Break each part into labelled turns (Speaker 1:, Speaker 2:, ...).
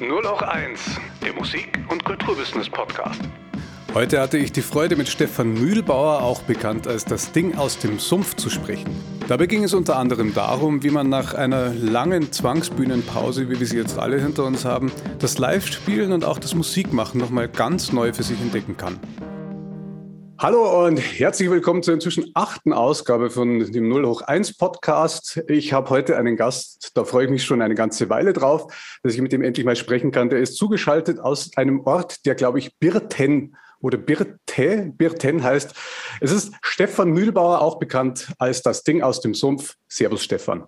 Speaker 1: Nur noch eins, der Musik- und Kulturbusiness-Podcast.
Speaker 2: Heute hatte ich die Freude, mit Stefan Mühlbauer, auch bekannt als das Ding aus dem Sumpf, zu sprechen. Dabei ging es unter anderem darum, wie man nach einer langen Zwangsbühnenpause, wie wir sie jetzt alle hinter uns haben, das Live-Spielen und auch das Musikmachen nochmal ganz neu für sich entdecken kann. Hallo und herzlich willkommen zur inzwischen achten Ausgabe von dem 0 hoch 1 Podcast. Ich habe heute einen Gast, da freue ich mich schon eine ganze Weile drauf, dass ich mit ihm endlich mal sprechen kann. Der ist zugeschaltet aus einem Ort, der, glaube ich, Birten oder Birte, Birten heißt. Es ist Stefan Mühlbauer, auch bekannt als das Ding aus dem Sumpf. Servus, Stefan.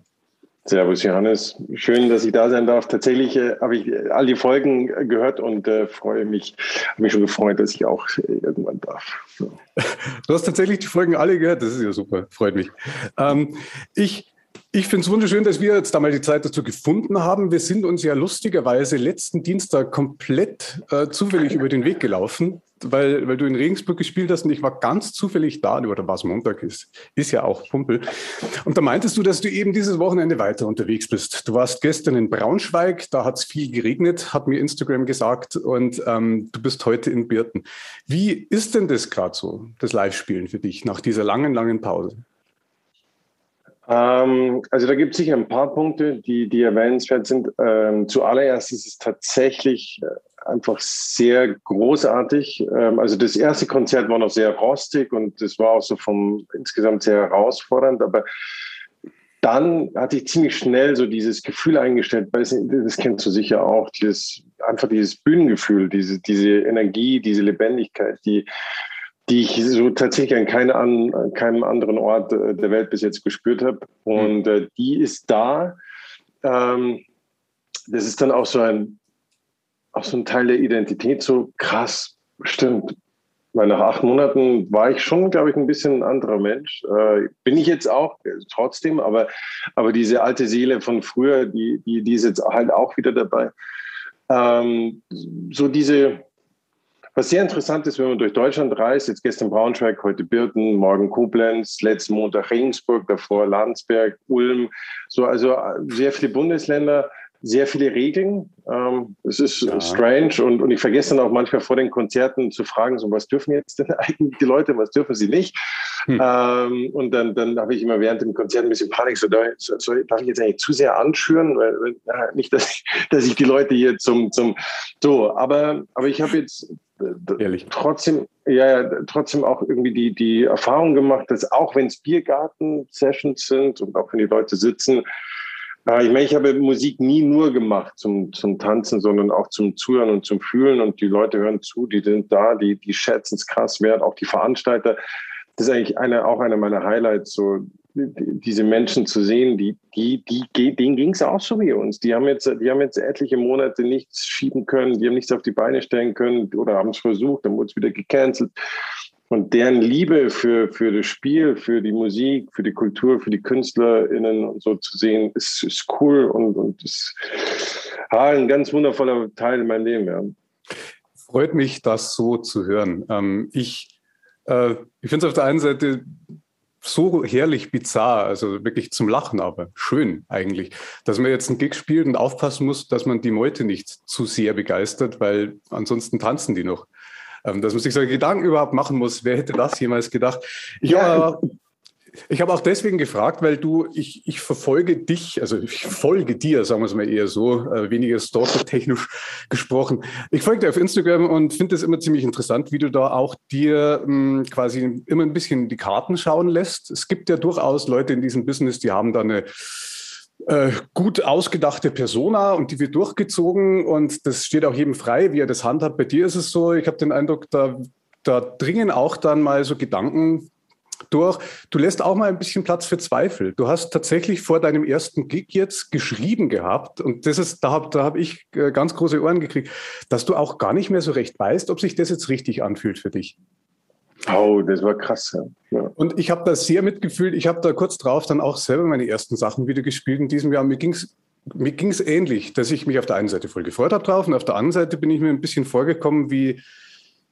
Speaker 3: Servus Johannes, schön, dass ich da sein darf. Tatsächlich äh, habe ich all die Folgen gehört und äh, freue mich, habe mich schon gefreut, dass ich auch irgendwann darf. So.
Speaker 2: Du hast tatsächlich die Folgen alle gehört, das ist ja super, freut mich. Ähm, ich ich finde es wunderschön, dass wir jetzt da mal die Zeit dazu gefunden haben. Wir sind uns ja lustigerweise letzten Dienstag komplett äh, zufällig über den Weg gelaufen, weil, weil du in Regensburg gespielt hast und ich war ganz zufällig da, oder was Montag ist, ist ja auch Pumpel. Und da meintest du, dass du eben dieses Wochenende weiter unterwegs bist. Du warst gestern in Braunschweig, da hat es viel geregnet, hat mir Instagram gesagt, und ähm, du bist heute in Birten. Wie ist denn das gerade so, das Live-Spielen für dich nach dieser langen, langen Pause?
Speaker 3: Ähm, also da gibt es sicher ein paar Punkte, die, die erwähnenswert sind. Ähm, zuallererst ist es tatsächlich äh, einfach sehr großartig. Ähm, also das erste Konzert war noch sehr rostig und das war auch so vom insgesamt sehr herausfordernd, aber dann hatte ich ziemlich schnell so dieses Gefühl eingestellt, das kennst du sicher auch, dieses, einfach dieses Bühnengefühl, diese, diese Energie, diese Lebendigkeit, die, die ich so tatsächlich an, keine, an keinem anderen Ort äh, der Welt bis jetzt gespürt habe. Und äh, die ist da. Ähm, das ist dann auch so ein, auch so ein Teil der Identität, so krass, stimmt. Weil nach acht Monaten war ich schon, glaube ich, ein bisschen ein anderer Mensch. Äh, bin ich jetzt auch, äh, trotzdem, aber, aber diese alte Seele von früher, die, die, die ist jetzt halt auch wieder dabei. Ähm, so diese, was sehr interessant ist, wenn man durch Deutschland reist, jetzt gestern Braunschweig, heute Birten, morgen Koblenz, letzten Montag Regensburg, davor Landsberg, Ulm, so also äh, sehr viele Bundesländer, sehr viele Regeln. Ähm, es ist ja. strange und, und ich vergesse dann auch manchmal vor den Konzerten zu fragen, so was dürfen jetzt denn eigentlich die Leute, was dürfen sie nicht? Hm. Ähm, und dann, dann habe ich immer während dem Konzert ein bisschen Panik, so, so, so darf ich jetzt eigentlich zu sehr anschüren, weil, weil nicht, dass ich, dass ich die Leute hier zum, zum so, aber, aber ich habe jetzt Ehrlich. trotzdem, ja, trotzdem auch irgendwie die, die Erfahrung gemacht, dass auch wenn es Biergarten-Sessions sind und auch wenn die Leute sitzen, äh, ich meine, ich habe Musik nie nur gemacht zum, zum Tanzen, sondern auch zum Zuhören und zum Fühlen und die Leute hören zu, die sind da, die, die schätzen es krass wert, auch die Veranstalter. Das ist eigentlich eine, auch einer meiner Highlights, so diese Menschen zu sehen, die, die, die, denen ging es auch so wie uns. Die haben jetzt, die haben jetzt etliche Monate nichts schieben können, die haben nichts auf die Beine stellen können oder haben es versucht, dann wurde es wieder gecancelt. Und deren Liebe für, für das Spiel, für die Musik, für die Kultur, für die KünstlerInnen und so zu sehen, ist, ist cool und, und ist ein ganz wundervoller Teil in meinem Leben. Ja.
Speaker 2: Freut mich, das so zu hören. Ähm, ich äh, ich finde es auf der einen Seite so herrlich bizarr, also wirklich zum Lachen, aber schön eigentlich, dass man jetzt einen Gig spielt und aufpassen muss, dass man die Meute nicht zu sehr begeistert, weil ansonsten tanzen die noch. Ähm, dass man sich solche Gedanken überhaupt machen muss, wer hätte das jemals gedacht? Ich ja, habe ich habe auch deswegen gefragt, weil du, ich, ich verfolge dich, also ich folge dir, sagen wir es mal eher so, äh, weniger stalker-technisch gesprochen. Ich folge dir auf Instagram und finde es immer ziemlich interessant, wie du da auch dir mh, quasi immer ein bisschen die Karten schauen lässt. Es gibt ja durchaus Leute in diesem Business, die haben da eine äh, gut ausgedachte Persona und die wird durchgezogen und das steht auch jedem frei, wie er das handhabt. Bei dir ist es so, ich habe den Eindruck, da, da dringen auch dann mal so Gedanken durch. Du lässt auch mal ein bisschen Platz für Zweifel. Du hast tatsächlich vor deinem ersten Gig jetzt geschrieben gehabt und das ist, da habe da hab ich äh, ganz große Ohren gekriegt, dass du auch gar nicht mehr so recht weißt, ob sich das jetzt richtig anfühlt für dich.
Speaker 3: Oh, das war krass.
Speaker 2: Ja. Und ich habe da sehr mitgefühlt. Ich habe da kurz drauf dann auch selber meine ersten Sachen wieder gespielt in diesem Jahr. Mir ging es mir ging's ähnlich, dass ich mich auf der einen Seite voll gefreut habe drauf und auf der anderen Seite bin ich mir ein bisschen vorgekommen wie,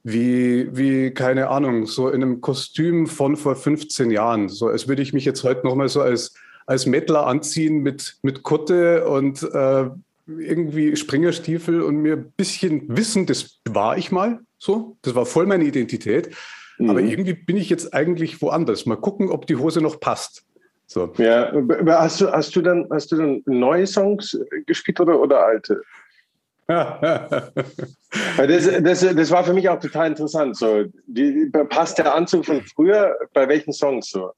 Speaker 2: wie, wie, keine Ahnung, so in einem Kostüm von vor 15 Jahren. So als würde ich mich jetzt heute nochmal so als, als Mettler anziehen mit, mit Kutte und äh, irgendwie Springerstiefel und mir ein bisschen Wissen, das war ich mal so, das war voll meine Identität. Mhm. Aber irgendwie bin ich jetzt eigentlich woanders. Mal gucken, ob die Hose noch passt.
Speaker 3: So. Ja, hast du, hast du dann, hast du dann neue Songs gespielt oder, oder alte? das, das, das war für mich auch total interessant. So, die, passt der Anzug von früher bei welchen Songs so?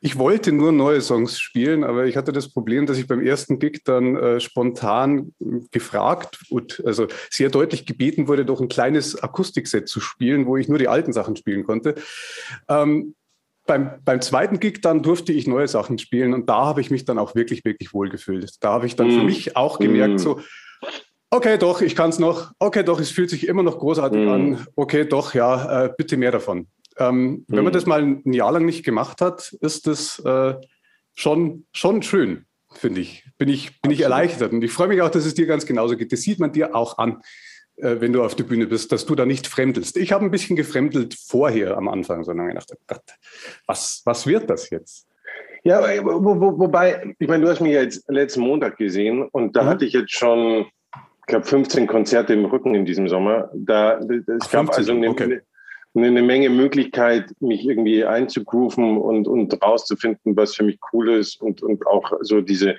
Speaker 2: Ich wollte nur neue Songs spielen, aber ich hatte das Problem, dass ich beim ersten Gig dann äh, spontan gefragt und also sehr deutlich gebeten wurde, doch ein kleines Akustikset zu spielen, wo ich nur die alten Sachen spielen konnte. Ähm, beim, beim zweiten Gig dann durfte ich neue Sachen spielen und da habe ich mich dann auch wirklich, wirklich wohl gefühlt. Da habe ich dann mm. für mich auch gemerkt, mm. so, okay, doch, ich kann es noch. Okay, doch, es fühlt sich immer noch großartig mm. an. Okay, doch, ja, äh, bitte mehr davon. Ähm, wenn man mhm. das mal ein Jahr lang nicht gemacht hat, ist das äh, schon, schon schön, finde ich. Bin ich, bin ich erleichtert. Und ich freue mich auch, dass es dir ganz genauso geht. Das sieht man dir auch an, äh, wenn du auf der Bühne bist, dass du da nicht fremdelst. Ich habe ein bisschen gefremdelt vorher am Anfang, sondern gedacht, oh Gott, was, was wird das jetzt?
Speaker 3: Ja, wo, wo, wobei, ich meine, du hast mich ja jetzt letzten Montag gesehen und da mhm. hatte ich jetzt schon, ich glaube, 15 Konzerte im Rücken in diesem Sommer. Da, es gab 15, also eine, okay eine Menge Möglichkeit, mich irgendwie einzugrooven und, und rauszufinden, was für mich cool ist und, und auch so diese,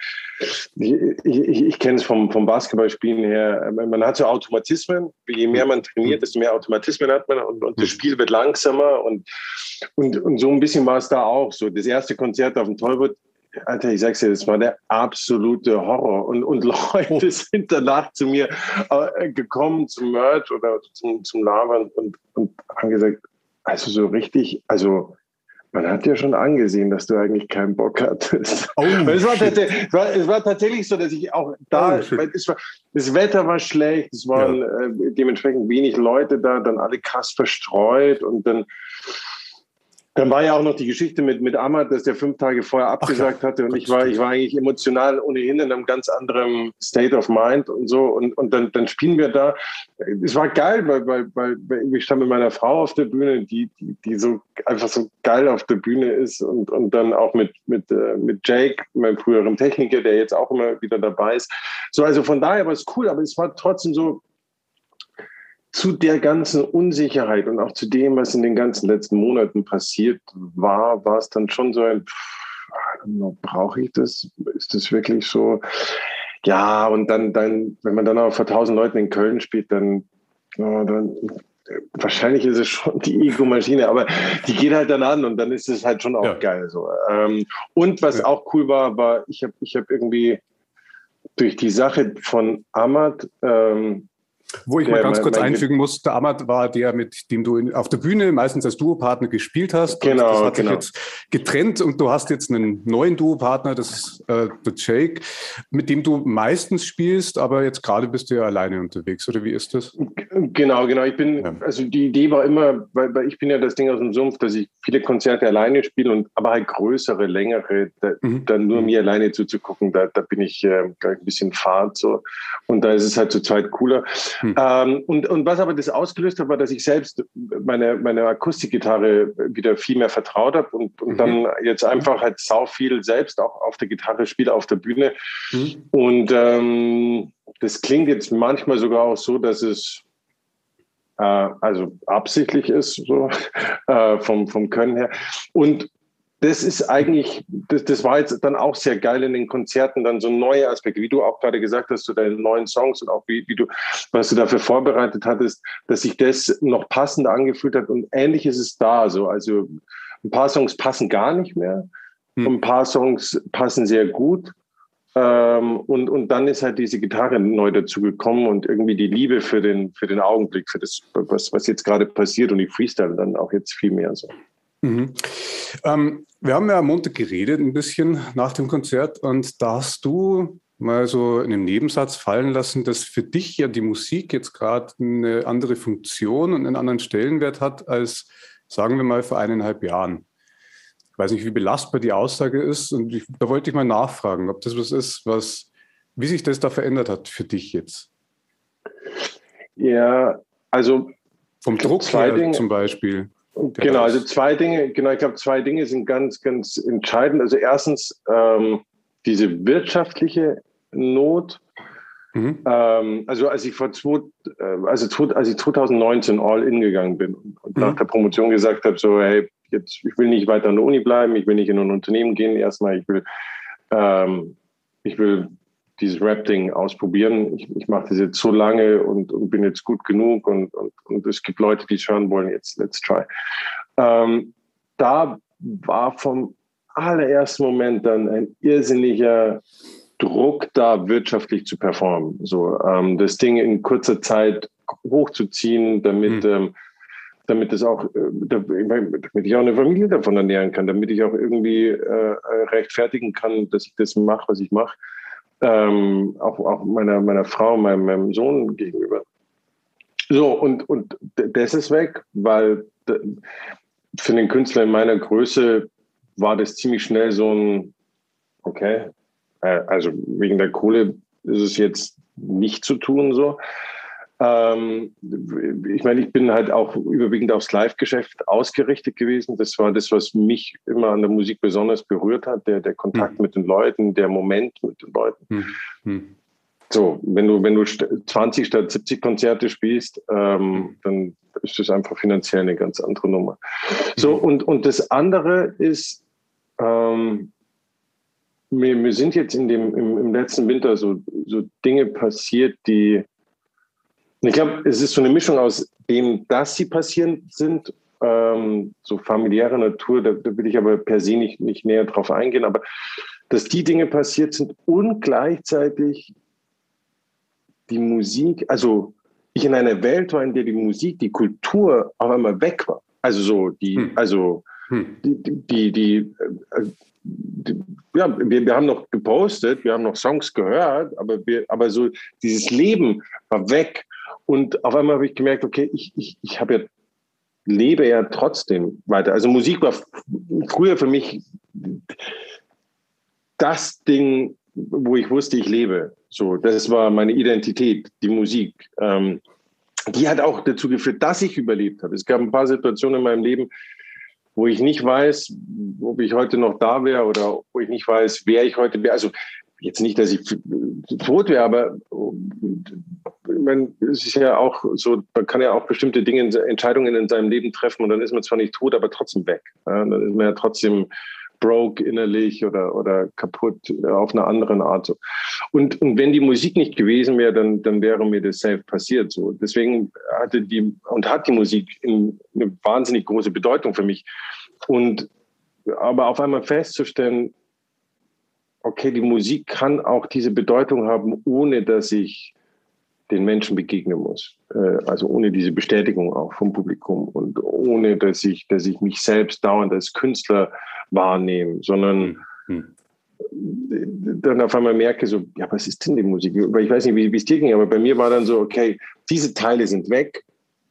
Speaker 3: ich, ich, ich kenne es vom, vom Basketballspielen her, man hat so Automatismen, je mehr man trainiert, desto mehr Automatismen hat man und, und das Spiel wird langsamer und, und, und so ein bisschen war es da auch so. Das erste Konzert auf dem Tollwood Alter, ich sag's dir, das war der absolute Horror. Und, und Leute oh. sind danach zu mir äh, gekommen zum Merch oder zum, zum Labern und, und haben gesagt, also so richtig, also man hat ja schon angesehen, dass du eigentlich keinen Bock hattest. Oh, es, war es, war, es, war tatsächlich so, dass ich auch da, oh, war, das Wetter war schlecht, es waren ja. äh, dementsprechend wenig Leute da, dann alle krass verstreut und dann dann war ja auch noch die Geschichte mit, mit Ahmad, dass der fünf Tage vorher abgesagt ja. hatte und ich war, ich war eigentlich emotional ohnehin in einem ganz anderen State of Mind und so und, und dann, dann spielen wir da. Es war geil, weil, weil, weil ich stand mit meiner Frau auf der Bühne, die, die, die so einfach so geil auf der Bühne ist und, und dann auch mit, mit, äh, mit Jake, meinem früheren Techniker, der jetzt auch immer wieder dabei ist. So, also von daher war es cool, aber es war trotzdem so, zu der ganzen Unsicherheit und auch zu dem, was in den ganzen letzten Monaten passiert war, war es dann schon so ein, brauche ich das? Ist das wirklich so? Ja, und dann, dann, wenn man dann auch vor tausend Leuten in Köln spielt, dann, ja, dann wahrscheinlich ist es schon die Ego-Maschine, aber die geht halt dann an und dann ist es halt schon auch ja. geil. So. Ähm, und was ja. auch cool war, war, ich habe ich hab irgendwie durch die Sache von Ahmad ähm,
Speaker 2: wo ich der, mal ganz kurz einfügen muss, der Ahmad war der, mit dem du auf der Bühne meistens als Duopartner gespielt hast.
Speaker 3: Genau,
Speaker 2: das
Speaker 3: hat genau.
Speaker 2: sich jetzt getrennt und du hast jetzt einen neuen Duopartner, das ist äh, der Jake, mit dem du meistens spielst, aber jetzt gerade bist du ja alleine unterwegs, oder wie ist das?
Speaker 3: Genau, genau. Ich bin, ja. also die Idee war immer, weil, weil, ich bin ja das Ding aus dem Sumpf, dass ich viele Konzerte alleine spiele und aber halt größere, längere, da, mhm. dann nur mir alleine zuzugucken, da, da bin ich äh, ein bisschen fad so. Und da ist es halt zur Zeit cooler. Hm. Ähm, und, und was aber das ausgelöst hat, war, dass ich selbst meine, meine Akustikgitarre wieder viel mehr vertraut habe und, und mhm. dann jetzt einfach halt sau viel selbst auch auf der Gitarre spiele, auf der Bühne. Mhm. Und ähm, das klingt jetzt manchmal sogar auch so, dass es äh, also absichtlich ist, so äh, vom, vom Können her. Und das ist eigentlich, das, das war jetzt dann auch sehr geil in den Konzerten, dann so neue Aspekte, wie du auch gerade gesagt hast, zu deinen neuen Songs und auch wie, wie du, was du dafür vorbereitet hattest, dass sich das noch passender angefühlt hat und ähnlich ist es da. So. Also ein paar Songs passen gar nicht mehr, hm. ein paar Songs passen sehr gut. Ähm, und, und dann ist halt diese Gitarre neu dazu gekommen und irgendwie die Liebe für den, für den Augenblick, für das, was, was jetzt gerade passiert und die Freestyle dann auch jetzt viel mehr so.
Speaker 2: Mhm. Ähm, wir haben ja am Montag geredet, ein bisschen nach dem Konzert, und da hast du mal so in einem Nebensatz fallen lassen, dass für dich ja die Musik jetzt gerade eine andere Funktion und einen anderen Stellenwert hat als, sagen wir mal, vor eineinhalb Jahren. Ich weiß nicht, wie belastbar die Aussage ist, und ich, da wollte ich mal nachfragen, ob das was ist, was, wie sich das da verändert hat für dich jetzt.
Speaker 3: Ja, also
Speaker 2: vom Druck her zum Beispiel.
Speaker 3: Genau, also zwei Dinge, genau, ich glaube, zwei Dinge sind ganz, ganz entscheidend. Also erstens ähm, diese wirtschaftliche Not, Mhm. Ähm, also als ich vor zwei, äh, also als ich 2019 all in gegangen bin und mhm. nach der Promotion gesagt habe, so hey, jetzt ich will nicht weiter an der Uni bleiben, ich will nicht in ein Unternehmen gehen. Erstmal, ich will, ähm, ich will dieses Rap-Ding ausprobieren. Ich, ich mache das jetzt so lange und, und bin jetzt gut genug und, und, und, es gibt Leute, die es hören wollen. Jetzt let's try. Ähm, da war vom allerersten Moment dann ein irrsinniger Druck da, wirtschaftlich zu performen. So ähm, das Ding in kurzer Zeit hochzuziehen, damit mhm. ähm, damit es auch, äh, damit ich auch eine Familie davon ernähren kann, damit ich auch irgendwie äh, rechtfertigen kann, dass ich das mache, was ich mache, ähm, auch, auch meiner, meiner Frau, meinem, meinem Sohn gegenüber. So, und, und das ist weg, weil für den Künstler in meiner Größe war das ziemlich schnell so ein, okay, äh, also wegen der Kohle ist es jetzt nicht zu tun so. Ähm, ich meine, ich bin halt auch überwiegend aufs Live-Geschäft ausgerichtet gewesen. Das war das, was mich immer an der Musik besonders berührt hat, der, der Kontakt mhm. mit den Leuten, der Moment mit den Leuten. Mhm. So, wenn du, wenn du 20 statt 70 Konzerte spielst, ähm, mhm. dann ist das einfach finanziell eine ganz andere Nummer. So, mhm. und, und das andere ist, ähm, mir, mir sind jetzt in dem, im, im letzten Winter so, so Dinge passiert, die, ich glaube, es ist so eine Mischung aus dem, dass sie passieren sind, ähm, so familiärer Natur, da, da, will ich aber per se nicht, nicht näher drauf eingehen, aber dass die Dinge passiert sind und gleichzeitig die Musik, also ich in einer Welt war, in der die Musik, die Kultur auf einmal weg war. Also so die, hm. also hm. die, die, die, äh, die ja, wir, wir haben noch gepostet, wir haben noch Songs gehört, aber wir, aber so dieses Leben war weg. Und auf einmal habe ich gemerkt, okay, ich, ich, ich habe ja, lebe ja trotzdem weiter. Also Musik war früher für mich das Ding, wo ich wusste, ich lebe. So, das war meine Identität, die Musik. Ähm, die hat auch dazu geführt, dass ich überlebt habe. Es gab ein paar Situationen in meinem Leben, wo ich nicht weiß, ob ich heute noch da wäre oder wo ich nicht weiß, wer ich heute wäre. Also jetzt nicht, dass ich tot wäre, aber ich meine, es ist ja auch so, man kann ja auch bestimmte Dinge, Entscheidungen in seinem Leben treffen und dann ist man zwar nicht tot, aber trotzdem weg. Ja, dann ist man ja trotzdem broke innerlich oder, oder kaputt auf einer anderen Art. Und, und wenn die Musik nicht gewesen wäre, dann, dann wäre mir das safe passiert. So. Deswegen hatte die und hat die Musik eine wahnsinnig große Bedeutung für mich. Und aber auf einmal festzustellen, okay, die Musik kann auch diese Bedeutung haben, ohne dass ich den Menschen begegnen muss. Äh, also ohne diese Bestätigung auch vom Publikum und ohne, dass ich, dass ich mich selbst dauernd als Künstler wahrnehme, sondern mhm. dann auf einmal merke so, ja, was ist denn die Musik? Weil ich weiß nicht, wie es dir ging, aber bei mir war dann so, okay, diese Teile sind weg.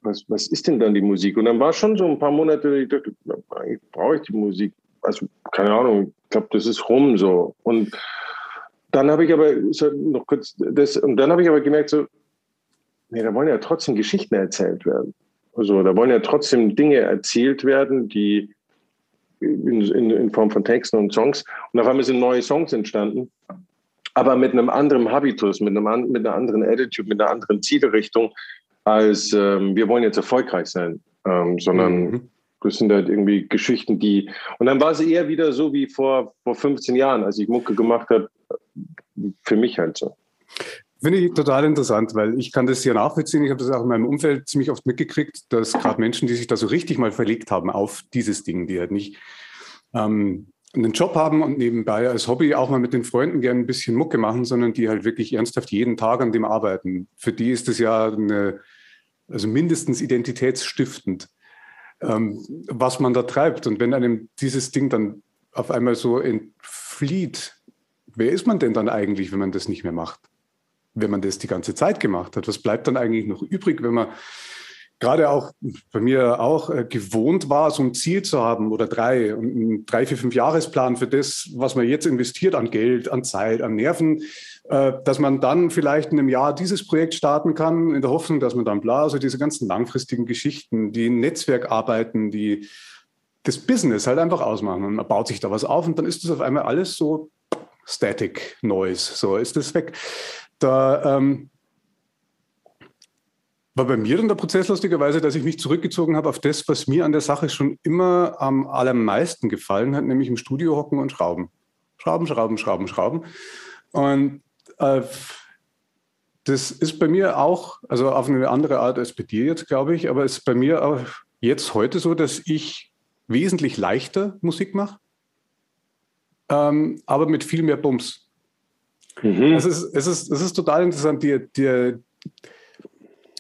Speaker 3: Was, was ist denn dann die Musik? Und dann war schon so ein paar Monate, ich dachte, eigentlich brauche ich die Musik. Also, keine Ahnung, ich glaube, das ist rum so. Und dann habe ich aber noch kurz das, und dann habe ich aber gemerkt, so, nee, da wollen ja trotzdem Geschichten erzählt werden. Also da wollen ja trotzdem Dinge erzählt werden, die in, in, in Form von Texten und Songs. Und auf einmal sind neue Songs entstanden, aber mit einem anderen Habitus, mit, einem, mit einer anderen Attitude, mit einer anderen Zielrichtung, als ähm, wir wollen jetzt erfolgreich sein, ähm, sondern mhm. Das sind halt irgendwie Geschichten, die. Und dann war es eher wieder so wie vor, vor 15 Jahren, als ich Mucke gemacht habe, für mich halt so.
Speaker 2: Finde ich total interessant, weil ich kann das ja nachvollziehen. Ich habe das auch in meinem Umfeld ziemlich oft mitgekriegt, dass gerade Menschen, die sich da so richtig mal verlegt haben auf dieses Ding, die halt nicht ähm, einen Job haben und nebenbei als Hobby auch mal mit den Freunden gerne ein bisschen Mucke machen, sondern die halt wirklich ernsthaft jeden Tag an dem arbeiten. Für die ist das ja eine, also mindestens identitätsstiftend, ähm, was man da treibt. Und wenn einem dieses Ding dann auf einmal so entflieht, wer ist man denn dann eigentlich, wenn man das nicht mehr macht? wenn man das die ganze Zeit gemacht hat? Was bleibt dann eigentlich noch übrig, wenn man gerade auch bei mir auch äh, gewohnt war, so ein Ziel zu haben oder drei, einen drei, vier, fünf Jahresplan für das, was man jetzt investiert an Geld, an Zeit, an Nerven, äh, dass man dann vielleicht in einem Jahr dieses Projekt starten kann, in der Hoffnung, dass man dann bla, also diese ganzen langfristigen Geschichten, die Netzwerkarbeiten, die das Business halt einfach ausmachen. Und man baut sich da was auf und dann ist das auf einmal alles so Static Noise, so ist das weg. da ähm, war bei mir dann der Prozess lustigerweise, dass ich mich zurückgezogen habe auf das, was mir an der Sache schon immer am allermeisten gefallen hat, nämlich im Studio hocken und schrauben. Schrauben, schrauben, schrauben, schrauben. Und äh, das ist bei mir auch, also auf eine andere Art als bei dir jetzt, glaube ich, aber es ist bei mir auch jetzt heute so, dass ich wesentlich leichter Musik mache, ähm, aber mit viel mehr Bums. Mhm. Es, ist, es, ist, es ist total interessant, die, die,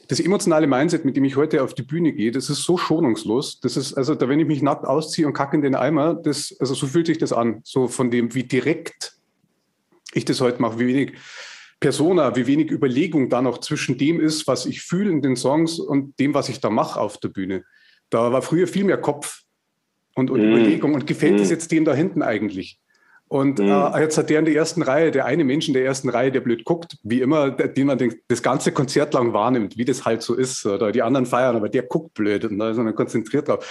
Speaker 2: das emotionale Mindset, mit dem ich heute auf die Bühne gehe, das ist so schonungslos. Das ist, also, da, wenn ich mich nackt ausziehe und kacke in den Eimer, das, also so fühlt sich das an. So von dem, wie direkt ich das heute mache, wie wenig Persona, wie wenig Überlegung da noch zwischen dem ist, was ich fühle in den Songs und dem, was ich da mache auf der Bühne. Da war früher viel mehr Kopf und, und mm. Überlegung. Und gefällt es mm. jetzt dem da hinten eigentlich? Und mm. äh, jetzt hat der in der ersten Reihe, der eine Mensch in der ersten Reihe, der blöd guckt, wie immer, der, den man den, das ganze Konzert lang wahrnimmt, wie das halt so ist. Oder die anderen feiern, aber der guckt blöd und da ist man konzentriert drauf.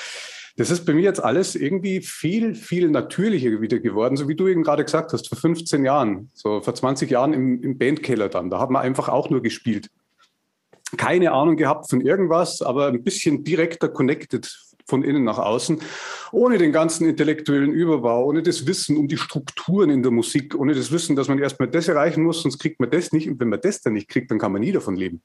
Speaker 2: Das ist bei mir jetzt alles irgendwie viel, viel natürlicher wieder geworden, so wie du eben gerade gesagt hast, vor 15 Jahren, so vor 20 Jahren im, im Bandkeller dann. Da hat man einfach auch nur gespielt. Keine Ahnung gehabt von irgendwas, aber ein bisschen direkter connected von innen nach außen, ohne den ganzen intellektuellen Überbau, ohne das Wissen um die Strukturen in der Musik, ohne das Wissen, dass man erstmal das erreichen muss, sonst kriegt man das nicht. Und wenn man das dann nicht kriegt, dann kann man nie davon leben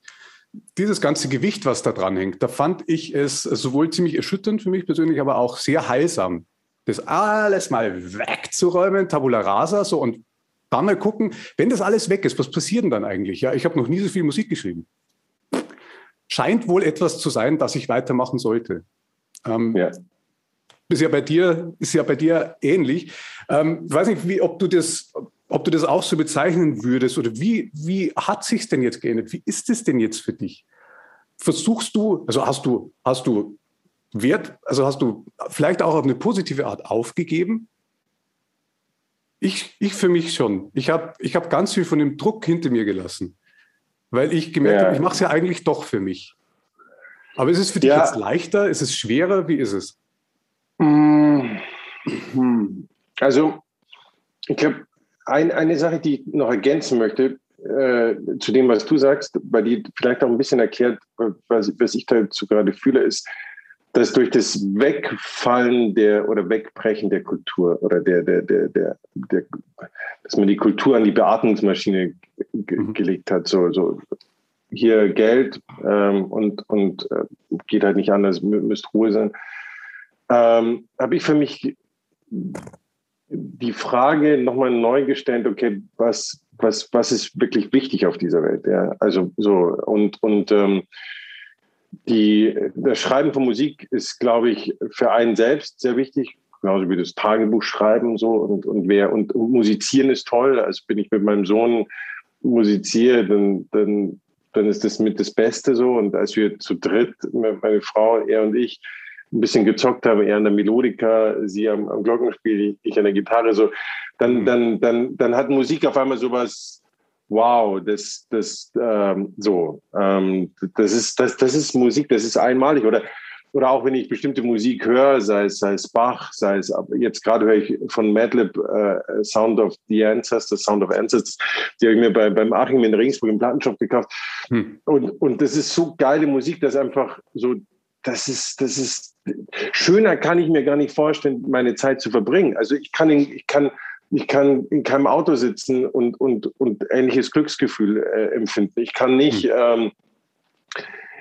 Speaker 2: dieses ganze Gewicht, was da dran hängt, da fand ich es sowohl ziemlich erschütternd für mich persönlich, aber auch sehr heilsam, das alles mal wegzuräumen, Tabula rasa, so und dann mal gucken, wenn das alles weg ist, was passiert denn dann eigentlich? Ja, ich habe noch nie so viel Musik geschrieben. Scheint wohl etwas zu sein, das ich weitermachen sollte. Ähm, ja. Ist ja bei dir, ist ja bei dir ähnlich. Ähm, ich weiß nicht, wie, ob du das, ob du das auch so bezeichnen würdest oder wie, wie hat sich denn jetzt geändert? Wie ist es denn jetzt für dich? Versuchst du, also hast du, hast du Wert, also hast du vielleicht auch auf eine positive Art aufgegeben? Ich, ich für mich schon. Ich habe ich hab ganz viel von dem Druck hinter mir gelassen, weil ich gemerkt ja. habe, ich mache es ja eigentlich doch für mich. Aber ist es für dich ja. jetzt leichter? Ist es schwerer? Wie ist es?
Speaker 3: Hm. Also, ich glaube, ein, eine Sache, die ich noch ergänzen möchte, äh, zu dem, was du sagst, weil die vielleicht auch ein bisschen erklärt, was, was ich dazu gerade fühle, ist, dass durch das Wegfallen der oder Wegbrechen der Kultur oder der, der, der, der, der dass man die Kultur an die Beatmungsmaschine mhm. gelegt hat, so, so hier Geld ähm, und, und äh, geht halt nicht anders, müsst Ruhe sein, ähm, habe ich für mich die Frage nochmal neu gestellt, okay, was, was, was ist wirklich wichtig auf dieser Welt? Ja? Also so und, und ähm, die, das Schreiben von Musik ist, glaube ich, für einen selbst sehr wichtig, genauso wie das Tagebuch schreiben so und, und wer und, und musizieren ist toll. Also bin ich mit meinem Sohn musiziere, dann, dann, dann ist das mit das Beste so. Und als wir zu dritt, meine Frau, er und ich, ein bisschen gezockt habe, eher an der Melodika, sie am, am Glockenspiel, ich an der Gitarre, so, dann, mhm. dann, dann, dann hat Musik auf einmal sowas, wow, das, das, ähm, so, ähm, das ist, das, das ist Musik, das ist einmalig oder, oder auch wenn ich bestimmte Musik höre, sei es, sei es Bach, sei es, jetzt gerade höre ich von Madlib äh, Sound of the Ancestors, Sound of Ancestors, die habe ich mir bei, beim Achim in Regensburg im Plattenshop gekauft. Hm. Und, und das ist so geile Musik, dass einfach so, das ist, das ist, schöner kann ich mir gar nicht vorstellen, meine Zeit zu verbringen. Also ich kann, in, ich kann, ich kann in keinem Auto sitzen und, und, und ähnliches Glücksgefühl äh, empfinden. Ich kann nicht, mhm. ähm,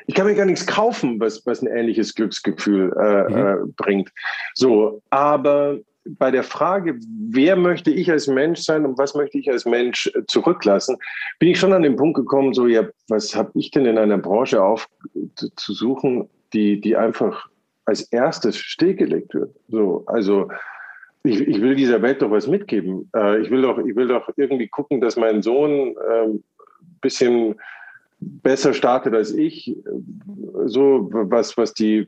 Speaker 3: ich kann mir gar nichts kaufen, was, was ein ähnliches Glücksgefühl äh, mhm. äh, bringt. So, aber bei der Frage, wer möchte ich als Mensch sein und was möchte ich als Mensch äh, zurücklassen, bin ich schon an den Punkt gekommen, so, ja, was habe ich denn in einer Branche aufzusuchen, die, die einfach als erstes stillgelegt wird. So, also ich, ich will dieser Welt doch was mitgeben. Äh, ich, will doch, ich will doch irgendwie gucken, dass mein Sohn ein äh, bisschen besser startet als ich, so was, was die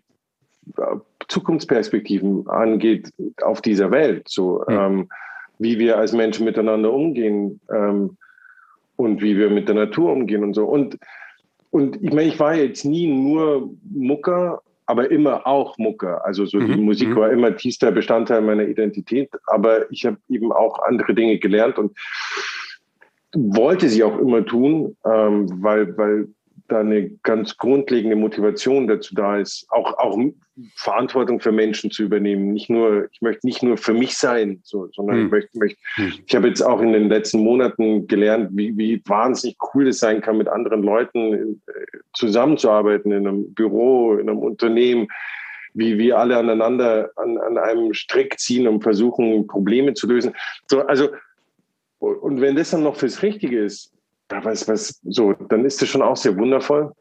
Speaker 3: Zukunftsperspektiven angeht auf dieser Welt. So, mhm. ähm, wie wir als Menschen miteinander umgehen ähm, und wie wir mit der Natur umgehen und so. Und, und ich meine, ich war jetzt nie nur Mucker aber immer auch Mucke. Also so mhm. die Musik mhm. war immer tiefster Bestandteil meiner Identität, aber ich habe eben auch andere Dinge gelernt und wollte sie auch immer tun, ähm, weil, weil da eine ganz grundlegende Motivation dazu da ist, auch, auch Verantwortung für Menschen zu übernehmen. Nicht nur, ich möchte nicht nur für mich sein, so, sondern hm. ich möchte, möchte hm. ich habe jetzt auch in den letzten Monaten gelernt, wie, wie wahnsinnig cool es sein kann, mit anderen Leuten äh, zusammenzuarbeiten in einem Büro, in einem Unternehmen, wie wir alle aneinander an, an einem Strick ziehen und versuchen, Probleme zu lösen. So, also, und wenn das dann noch fürs Richtige ist, da weiß was, so, dann ist das schon auch sehr wundervoll.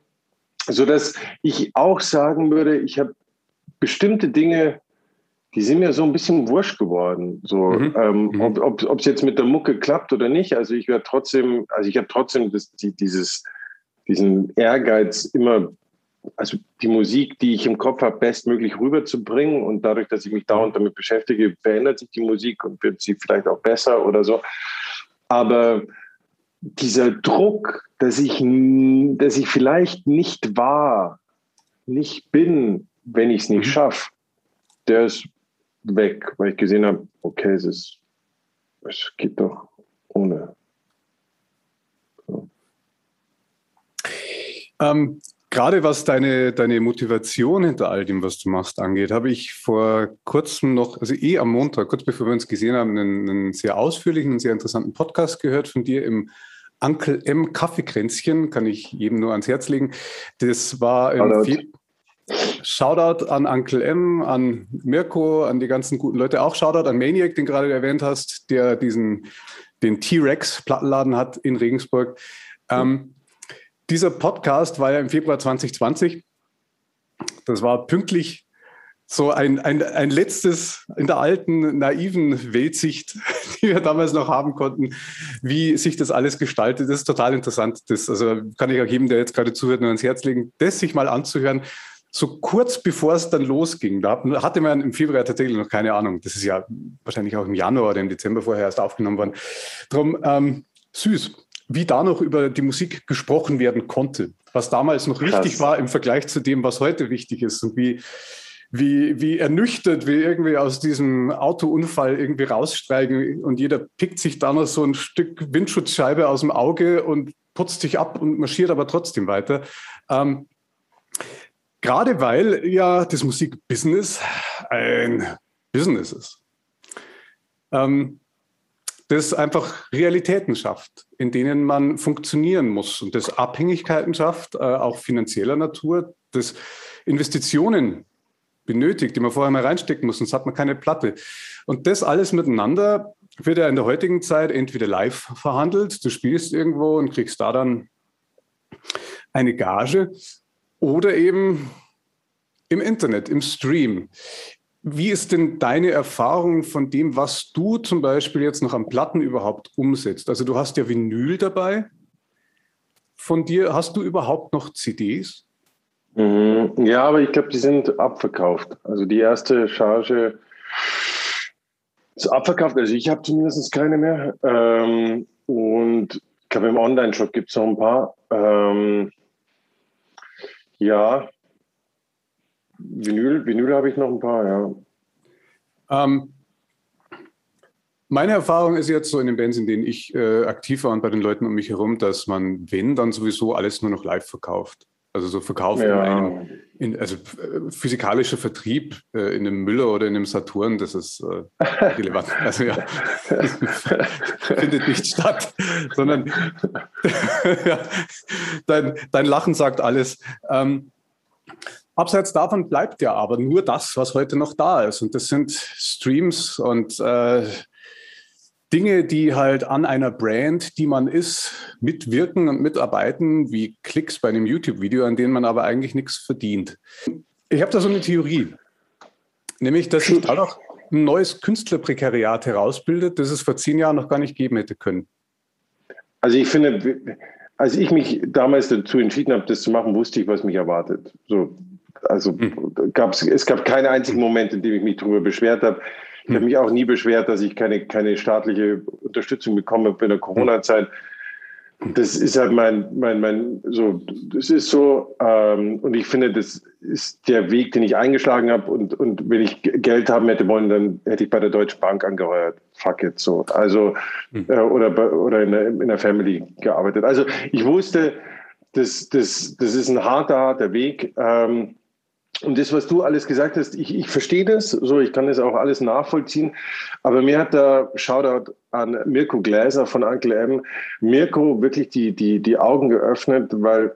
Speaker 3: So dass ich auch sagen würde, ich habe bestimmte Dinge, die sind mir so ein bisschen wurscht geworden. So, mhm. ähm, mhm. ob es jetzt mit der Mucke klappt oder nicht. Also ich werde trotzdem, also ich habe trotzdem das, die, dieses, diesen Ehrgeiz immer, also die Musik, die ich im Kopf habe, bestmöglich rüberzubringen. Und dadurch, dass ich mich dauernd damit beschäftige, verändert sich die Musik und wird sie vielleicht auch besser oder so. Aber dieser Druck, dass ich, dass ich vielleicht nicht war, nicht bin, wenn ich es nicht mhm. schaffe, der ist weg, weil ich gesehen habe, okay, es ist, es geht doch ohne.
Speaker 2: So. Ähm, Gerade was deine, deine Motivation hinter all dem, was du machst, angeht, habe ich vor kurzem noch, also eh am Montag, kurz bevor wir uns gesehen haben, einen, einen sehr ausführlichen und sehr interessanten Podcast gehört von dir im Uncle M Kaffeekränzchen, kann ich jedem nur ans Herz legen. Das war im. Shoutout an Uncle M, an Mirko, an die ganzen guten Leute. Auch Shoutout an Maniac, den gerade erwähnt hast, der diesen, den T-Rex-Plattenladen hat in Regensburg. Ähm, dieser Podcast war ja im Februar 2020. Das war pünktlich so ein, ein, ein letztes in der alten, naiven Weltsicht, die wir damals noch haben konnten, wie sich das alles gestaltet. Das ist total interessant. Das, also kann ich auch jedem, der jetzt gerade zuhört, nur ans Herz legen, das sich mal anzuhören. So kurz bevor es dann losging, da hatte man im Februar tatsächlich noch keine Ahnung. Das ist ja wahrscheinlich auch im Januar oder im Dezember vorher erst aufgenommen worden. Drum ähm, süß, wie da noch über die Musik gesprochen werden konnte, was damals noch Krass. wichtig war im Vergleich zu dem, was heute wichtig ist und wie wie, wie ernüchtert wir irgendwie aus diesem Autounfall irgendwie raussteigen und jeder pickt sich da noch so ein Stück Windschutzscheibe aus dem Auge und putzt sich ab und marschiert aber trotzdem weiter. Ähm, gerade weil ja das Musikbusiness ein Business ist. Ähm, das einfach Realitäten schafft, in denen man funktionieren muss und das Abhängigkeiten schafft, äh, auch finanzieller Natur, das Investitionen benötigt, die man vorher mal reinstecken muss, sonst hat man keine Platte. Und das alles miteinander wird ja in der heutigen Zeit entweder live verhandelt, du spielst irgendwo und kriegst da dann eine Gage, oder eben im Internet, im Stream. Wie ist denn deine Erfahrung von dem, was du zum Beispiel jetzt noch am Platten überhaupt umsetzt? Also du hast ja Vinyl dabei. Von dir hast du überhaupt noch CDs?
Speaker 3: Mhm. Ja, aber ich glaube, die sind abverkauft. Also die erste Charge ist abverkauft. Also ich habe zumindest keine mehr. Ähm, und ich glaube, im Online-Shop gibt es noch ein paar. Ähm, ja, Vinyl, Vinyl habe ich noch ein paar, ja.
Speaker 2: Ähm, meine Erfahrung ist jetzt so in den Bands, in denen ich äh, aktiv war und bei den Leuten um mich herum, dass man, wenn, dann sowieso alles nur noch live verkauft. Also so Verkauf ja. in einem, in, also äh, physikalischer Vertrieb äh, in einem Müller oder in einem Saturn, das ist äh, relevant. Also ja, findet nicht statt, sondern ja, dein, dein Lachen sagt alles. Ähm, abseits davon bleibt ja aber nur das, was heute noch da ist. Und das sind Streams und äh, Dinge, die halt an einer Brand, die man ist, mitwirken und mitarbeiten, wie Klicks bei einem YouTube-Video, an denen man aber eigentlich nichts verdient. Ich habe da so eine Theorie, nämlich, dass sich dadurch ein neues Künstlerprekariat herausbildet, das es vor zehn Jahren noch gar nicht geben hätte können.
Speaker 3: Also ich finde, als ich mich damals dazu entschieden habe, das zu machen, wusste ich, was mich erwartet. So, also hm. gab's, es gab keinen einzigen Moment, in dem ich mich darüber beschwert habe. Ich habe hm. mich auch nie beschwert, dass ich keine, keine staatliche Unterstützung bekommen habe in der Corona-Zeit. das ist halt mein, mein, mein, so, das ist so, ähm, und ich finde, das ist der Weg, den ich eingeschlagen habe. Und, und wenn ich Geld haben hätte wollen, dann hätte ich bei der Deutschen Bank angeheuert. Fuck it, so. Also, mhm. äh, oder, oder in der, in der Family gearbeitet. Also, ich wusste, das, das, das ist ein harter, harter Weg. Ähm, und das, was du alles gesagt hast, ich, ich verstehe das, so ich kann das auch alles nachvollziehen. Aber mir hat da Shoutout an Mirko Gläser von Uncle M, Mirko wirklich die, die, die Augen geöffnet, weil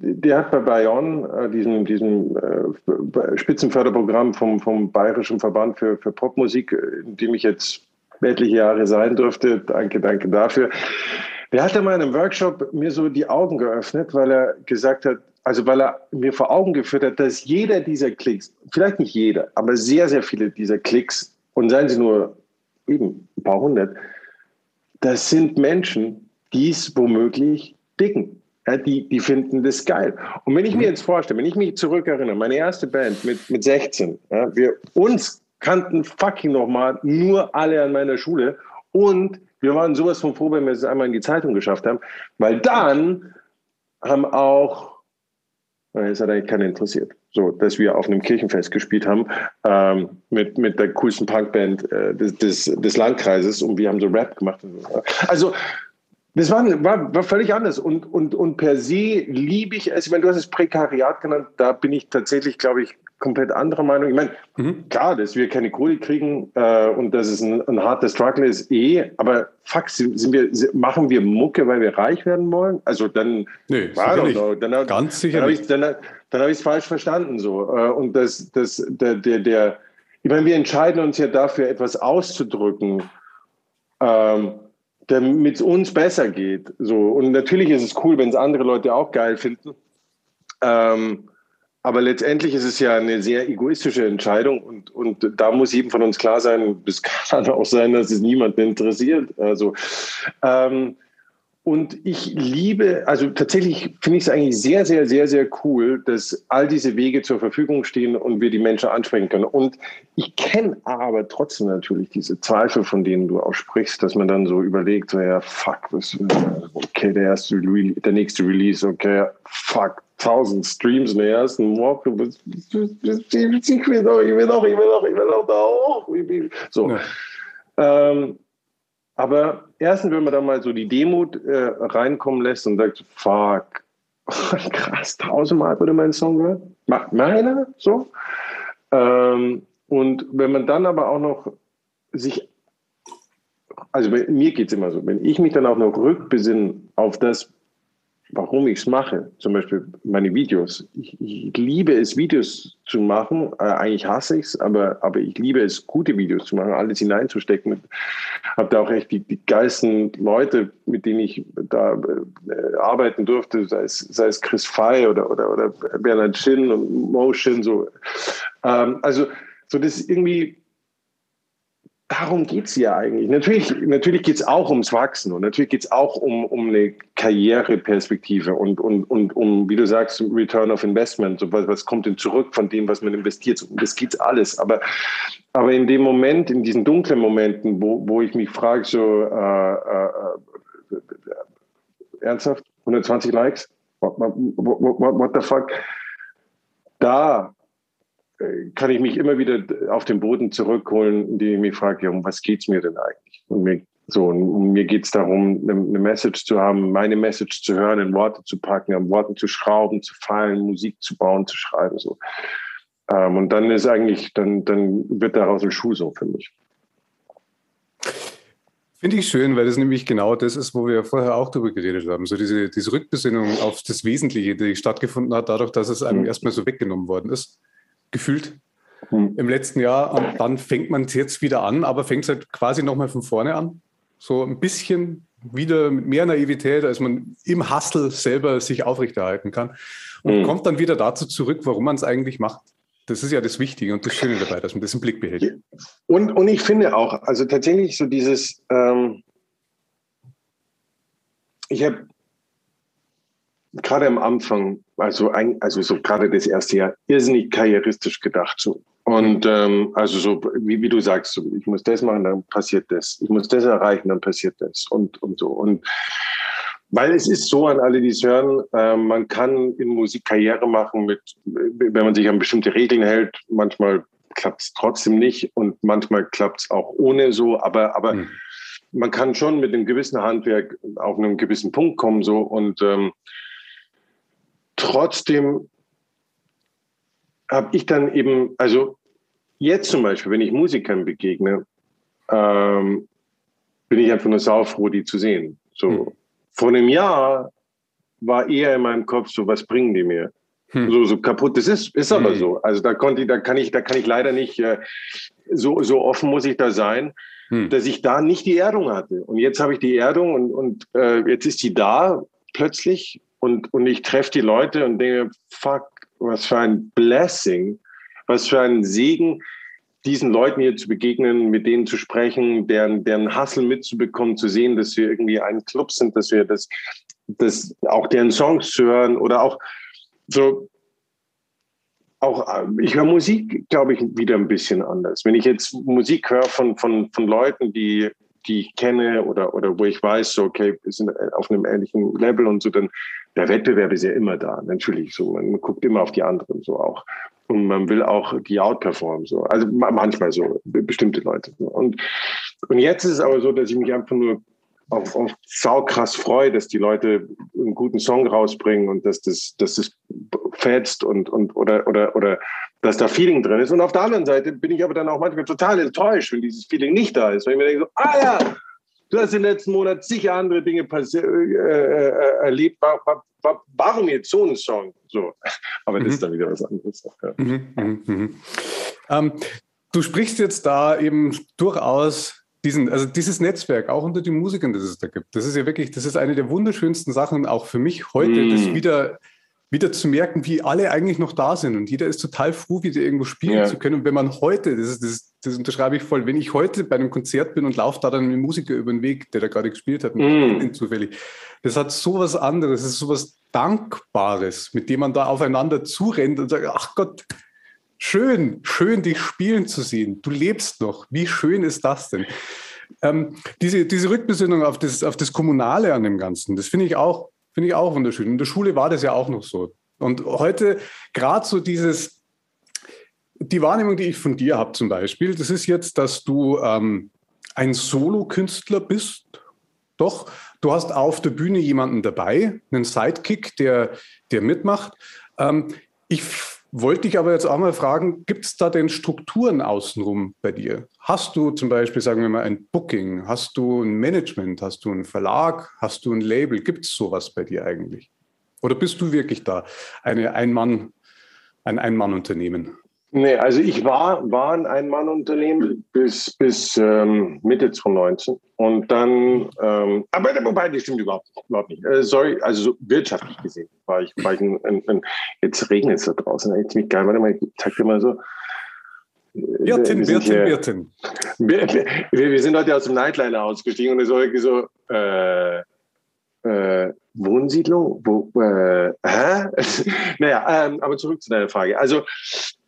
Speaker 3: der hat bei Bayonne, äh, diesem, diesem äh, Spitzenförderprogramm vom, vom Bayerischen Verband für, für Popmusik, in dem ich jetzt etliche Jahre sein durfte, danke, danke dafür. Der hat da mal in einem Workshop mir so die Augen geöffnet, weil er gesagt hat, also weil er mir vor Augen geführt hat, dass jeder dieser Klicks, vielleicht nicht jeder, aber sehr, sehr viele dieser Klicks, und seien sie nur eben ein paar hundert, das sind Menschen, die es womöglich dicken. Ja, die, die finden das geil. Und wenn ich mir jetzt vorstelle, wenn ich mich zurückerinnere, meine erste Band mit, mit 16, ja, wir uns kannten fucking nochmal nur alle an meiner Schule und wir waren sowas von froh, wenn wir es einmal in die Zeitung geschafft haben, weil dann haben auch es hat eigentlich keiner interessiert. So, dass wir auf einem Kirchenfest gespielt haben ähm, mit, mit der coolsten Punkband äh, des, des, des, Landkreises und wir haben so Rap gemacht. So. Also das war, war, war völlig anders und, und, und per se liebe ich es. Ich du hast es Prekariat genannt, da bin ich tatsächlich, glaube ich, komplett anderer Meinung. Ich meine, mhm. klar, dass wir keine Kohle kriegen äh, und dass es ein, ein harter Struggle ist, eh, aber fuck, sind wir, machen wir Mucke, weil wir reich werden wollen? Also dann
Speaker 2: nee, war doch so.
Speaker 3: Dann, Ganz sicher. Dann habe ich es dann, dann hab falsch verstanden. so äh, Und das, das, der, der, der, ich meine, wir entscheiden uns ja dafür, etwas auszudrücken. Ähm, damit es uns besser geht. So. Und natürlich ist es cool, wenn es andere Leute auch geil finden. Ähm, aber letztendlich ist es ja eine sehr egoistische Entscheidung und, und da muss jedem von uns klar sein, es kann auch sein, dass es niemanden interessiert. Also, ähm, und ich liebe, also tatsächlich finde ich es eigentlich sehr, sehr, sehr, sehr cool, dass all diese Wege zur Verfügung stehen und wir die Menschen ansprechen können. Und ich kenne aber trotzdem natürlich diese Zweifel, von denen du auch sprichst, dass man dann so überlegt, so, ja, fuck, was, okay, der erste, der nächste Release, okay, fuck, 1000 Streams in der ersten Woche. Ich will doch, ich will doch, ich will doch, ich will doch da hoch. So. Ja. Ähm, aber erstens, wenn man da mal so die Demut äh, reinkommen lässt und sagt, fuck, krass, tausendmal wurde mein Song gehört. Meiner? So. Ähm, und wenn man dann aber auch noch sich, also mir geht es immer so, wenn ich mich dann auch noch rückbesinne auf das, warum ich es mache. Zum Beispiel meine Videos. Ich, ich liebe es, Videos zu machen. Äh, eigentlich hasse ich es, aber, aber ich liebe es, gute Videos zu machen, alles hineinzustecken. Habe da auch echt die, die geilsten Leute, mit denen ich da äh, arbeiten durfte, sei es, sei es Chris Fey oder, oder, oder Bernhard Schinn und Motion. So. Ähm, also so das irgendwie darum geht es ja eigentlich. Natürlich, natürlich geht es auch ums Wachsen und natürlich geht es auch um, um eine Karriereperspektive und, und, und um, wie du sagst, Return of Investment. So, was, was kommt denn zurück von dem, was man investiert? Das geht alles. Aber, aber in dem Moment, in diesen dunklen Momenten, wo, wo ich mich frage, so äh, äh, ernsthaft, 120 Likes? What, what, what, what the fuck? Da kann ich mich immer wieder auf den Boden zurückholen, indem ich mich frage, ja, um was geht's mir denn eigentlich? Und mir, so, und mir geht's darum, eine, eine, Message zu haben, meine Message zu hören, in Worte zu packen, an Worten zu schrauben, zu fallen, Musik zu bauen, zu schreiben. So. Ähm, und dann ist eigentlich, dann, dann wird daraus ein Schuh so für mich.
Speaker 2: Finde ich schön, weil das nämlich genau das ist, wo wir vorher auch darüber geredet haben. So diese, diese Rückbesinnung auf das Wesentliche, die stattgefunden hat, dadurch, dass es einem mhm. erstmal so weggenommen worden ist gefühlt hm. im letzten Jahr. Und dann fängt man es jetzt wieder an, aber fängt es halt quasi nochmal von vorne an. So ein bisschen wieder mit mehr Naivität, als man im Hustle selber sich aufrechterhalten kann. Und mhm. kommt dann wieder dazu zurück, warum man es eigentlich macht. Das ist ja das Wichtige und das Schöne dabei, dass man das im Blick behält.
Speaker 3: Und, und ich finde auch, also tatsächlich so dieses, ähm, ich habe gerade am Anfang, also, ein, also so gerade das erste Jahr, irrsinnig karrieristisch gedacht. So. Und ähm, also so, wie, wie du sagst, so, ich muss das machen, dann passiert das. Ich muss das erreichen, dann passiert das. Und, und so. Und Weil es ist so an alle, die es hören, äh, man kann in Musik Karriere machen mit, wenn man sich an bestimmte Regeln hält. Manchmal klappt es trotzdem nicht und manchmal klappt es auch ohne so, aber, aber mhm. man kann schon mit einem gewissen Handwerk auf einen gewissen Punkt kommen so und ähm, trotzdem habe ich dann eben, also jetzt zum Beispiel, wenn ich Musikern begegne, ähm, bin ich einfach nur saufroh, die zu sehen. So mhm. vor einem Jahr war eher in meinem Kopf so, was bringen die mir? Hm. So, so kaputt. Das ist, ist aber hm. so. Also da konnte ich, da kann ich, da kann ich leider nicht, äh, so, so offen muss ich da sein, hm. dass ich da nicht die Erdung hatte. Und jetzt habe ich die Erdung und, und äh, jetzt ist die da plötzlich und, und ich treffe die Leute und denke, fuck, was für ein Blessing, was für ein Segen, diesen Leuten hier zu begegnen, mit denen zu sprechen, deren, deren Hassel mitzubekommen, zu sehen, dass wir irgendwie ein Club sind, dass wir das, das auch deren Songs zu hören oder auch so, auch ich höre Musik, glaube ich, wieder ein bisschen anders. Wenn ich jetzt Musik höre von, von, von Leuten, die, die ich kenne oder, oder wo ich weiß, so, okay, wir sind auf einem ähnlichen Level und so, dann der Wettbewerb ist ja immer da, natürlich so. Man guckt immer auf die anderen so auch. Und man will auch die outperformen, so. Also manchmal so, bestimmte Leute. Und, und jetzt ist es aber so, dass ich mich einfach nur auf, auf saukrass freue, dass die Leute einen guten Song rausbringen und dass das, dass das fetzt und, und oder, oder, oder dass da Feeling drin ist. Und auf der anderen Seite bin ich aber dann auch manchmal total enttäuscht, wenn dieses Feeling nicht da ist. Weil ich mir denke, so, ah ja, du hast im letzten Monat sicher andere Dinge äh, äh, erlebt. Warum jetzt so ein Song? So. Aber das ist mhm. dann wieder was anderes. Ja. Mhm, mh, mh.
Speaker 2: Ähm, du sprichst jetzt da eben durchaus diesen, also dieses Netzwerk, auch unter den Musikern, das es da gibt, das ist ja wirklich, das ist eine der wunderschönsten Sachen, auch für mich heute, mm. das wieder, wieder zu merken, wie alle eigentlich noch da sind. Und jeder ist total froh, wieder irgendwo spielen ja. zu können. Und wenn man heute, das, ist, das, das unterschreibe ich voll, wenn ich heute bei einem Konzert bin und laufe da dann mit einem Musiker über den Weg, der da gerade gespielt hat, mm. zufällig, das hat so was anderes, das ist so was Dankbares, mit dem man da aufeinander zurennt und sagt, ach Gott, Schön, schön, dich spielen zu sehen. Du lebst noch. Wie schön ist das denn? Ähm, diese, diese Rückbesinnung auf das, auf das Kommunale an dem Ganzen, das finde ich auch, finde ich auch wunderschön. In der Schule war das ja auch noch so. Und heute gerade so dieses, die Wahrnehmung, die ich von dir habe zum Beispiel, das ist jetzt, dass du ähm, ein Solokünstler bist. Doch, du hast auf der Bühne jemanden dabei, einen Sidekick, der, der mitmacht. Ähm, ich wollte ich aber jetzt auch mal fragen, gibt es da denn Strukturen außenrum bei dir? Hast du zum Beispiel, sagen wir mal, ein Booking? Hast du ein Management? Hast du einen Verlag? Hast du ein Label? Gibt es sowas bei dir eigentlich? Oder bist du wirklich da eine Ein-Mann, ein Ein-Mann-Unternehmen?
Speaker 3: Nee, also ich war, war ein Ein-Mann-Unternehmen bis, bis ähm, Mitte 2019. Und dann, ähm, aber wobei, das stimmt überhaupt, überhaupt nicht. Äh, sorry, also so wirtschaftlich gesehen war ich, war ich ein, ein, ein jetzt regnet es da draußen, echt ziemlich geil. Warte mal, ich zeig dir mal so.
Speaker 2: Wirtin, Wirtin, Wirtin.
Speaker 3: Wir, wir, wir, sind heute aus dem Nightliner ausgestiegen und es war irgendwie so, äh, äh, Wohnsiedlung? Wo, äh, hä? naja, ähm, aber zurück zu deiner Frage. Also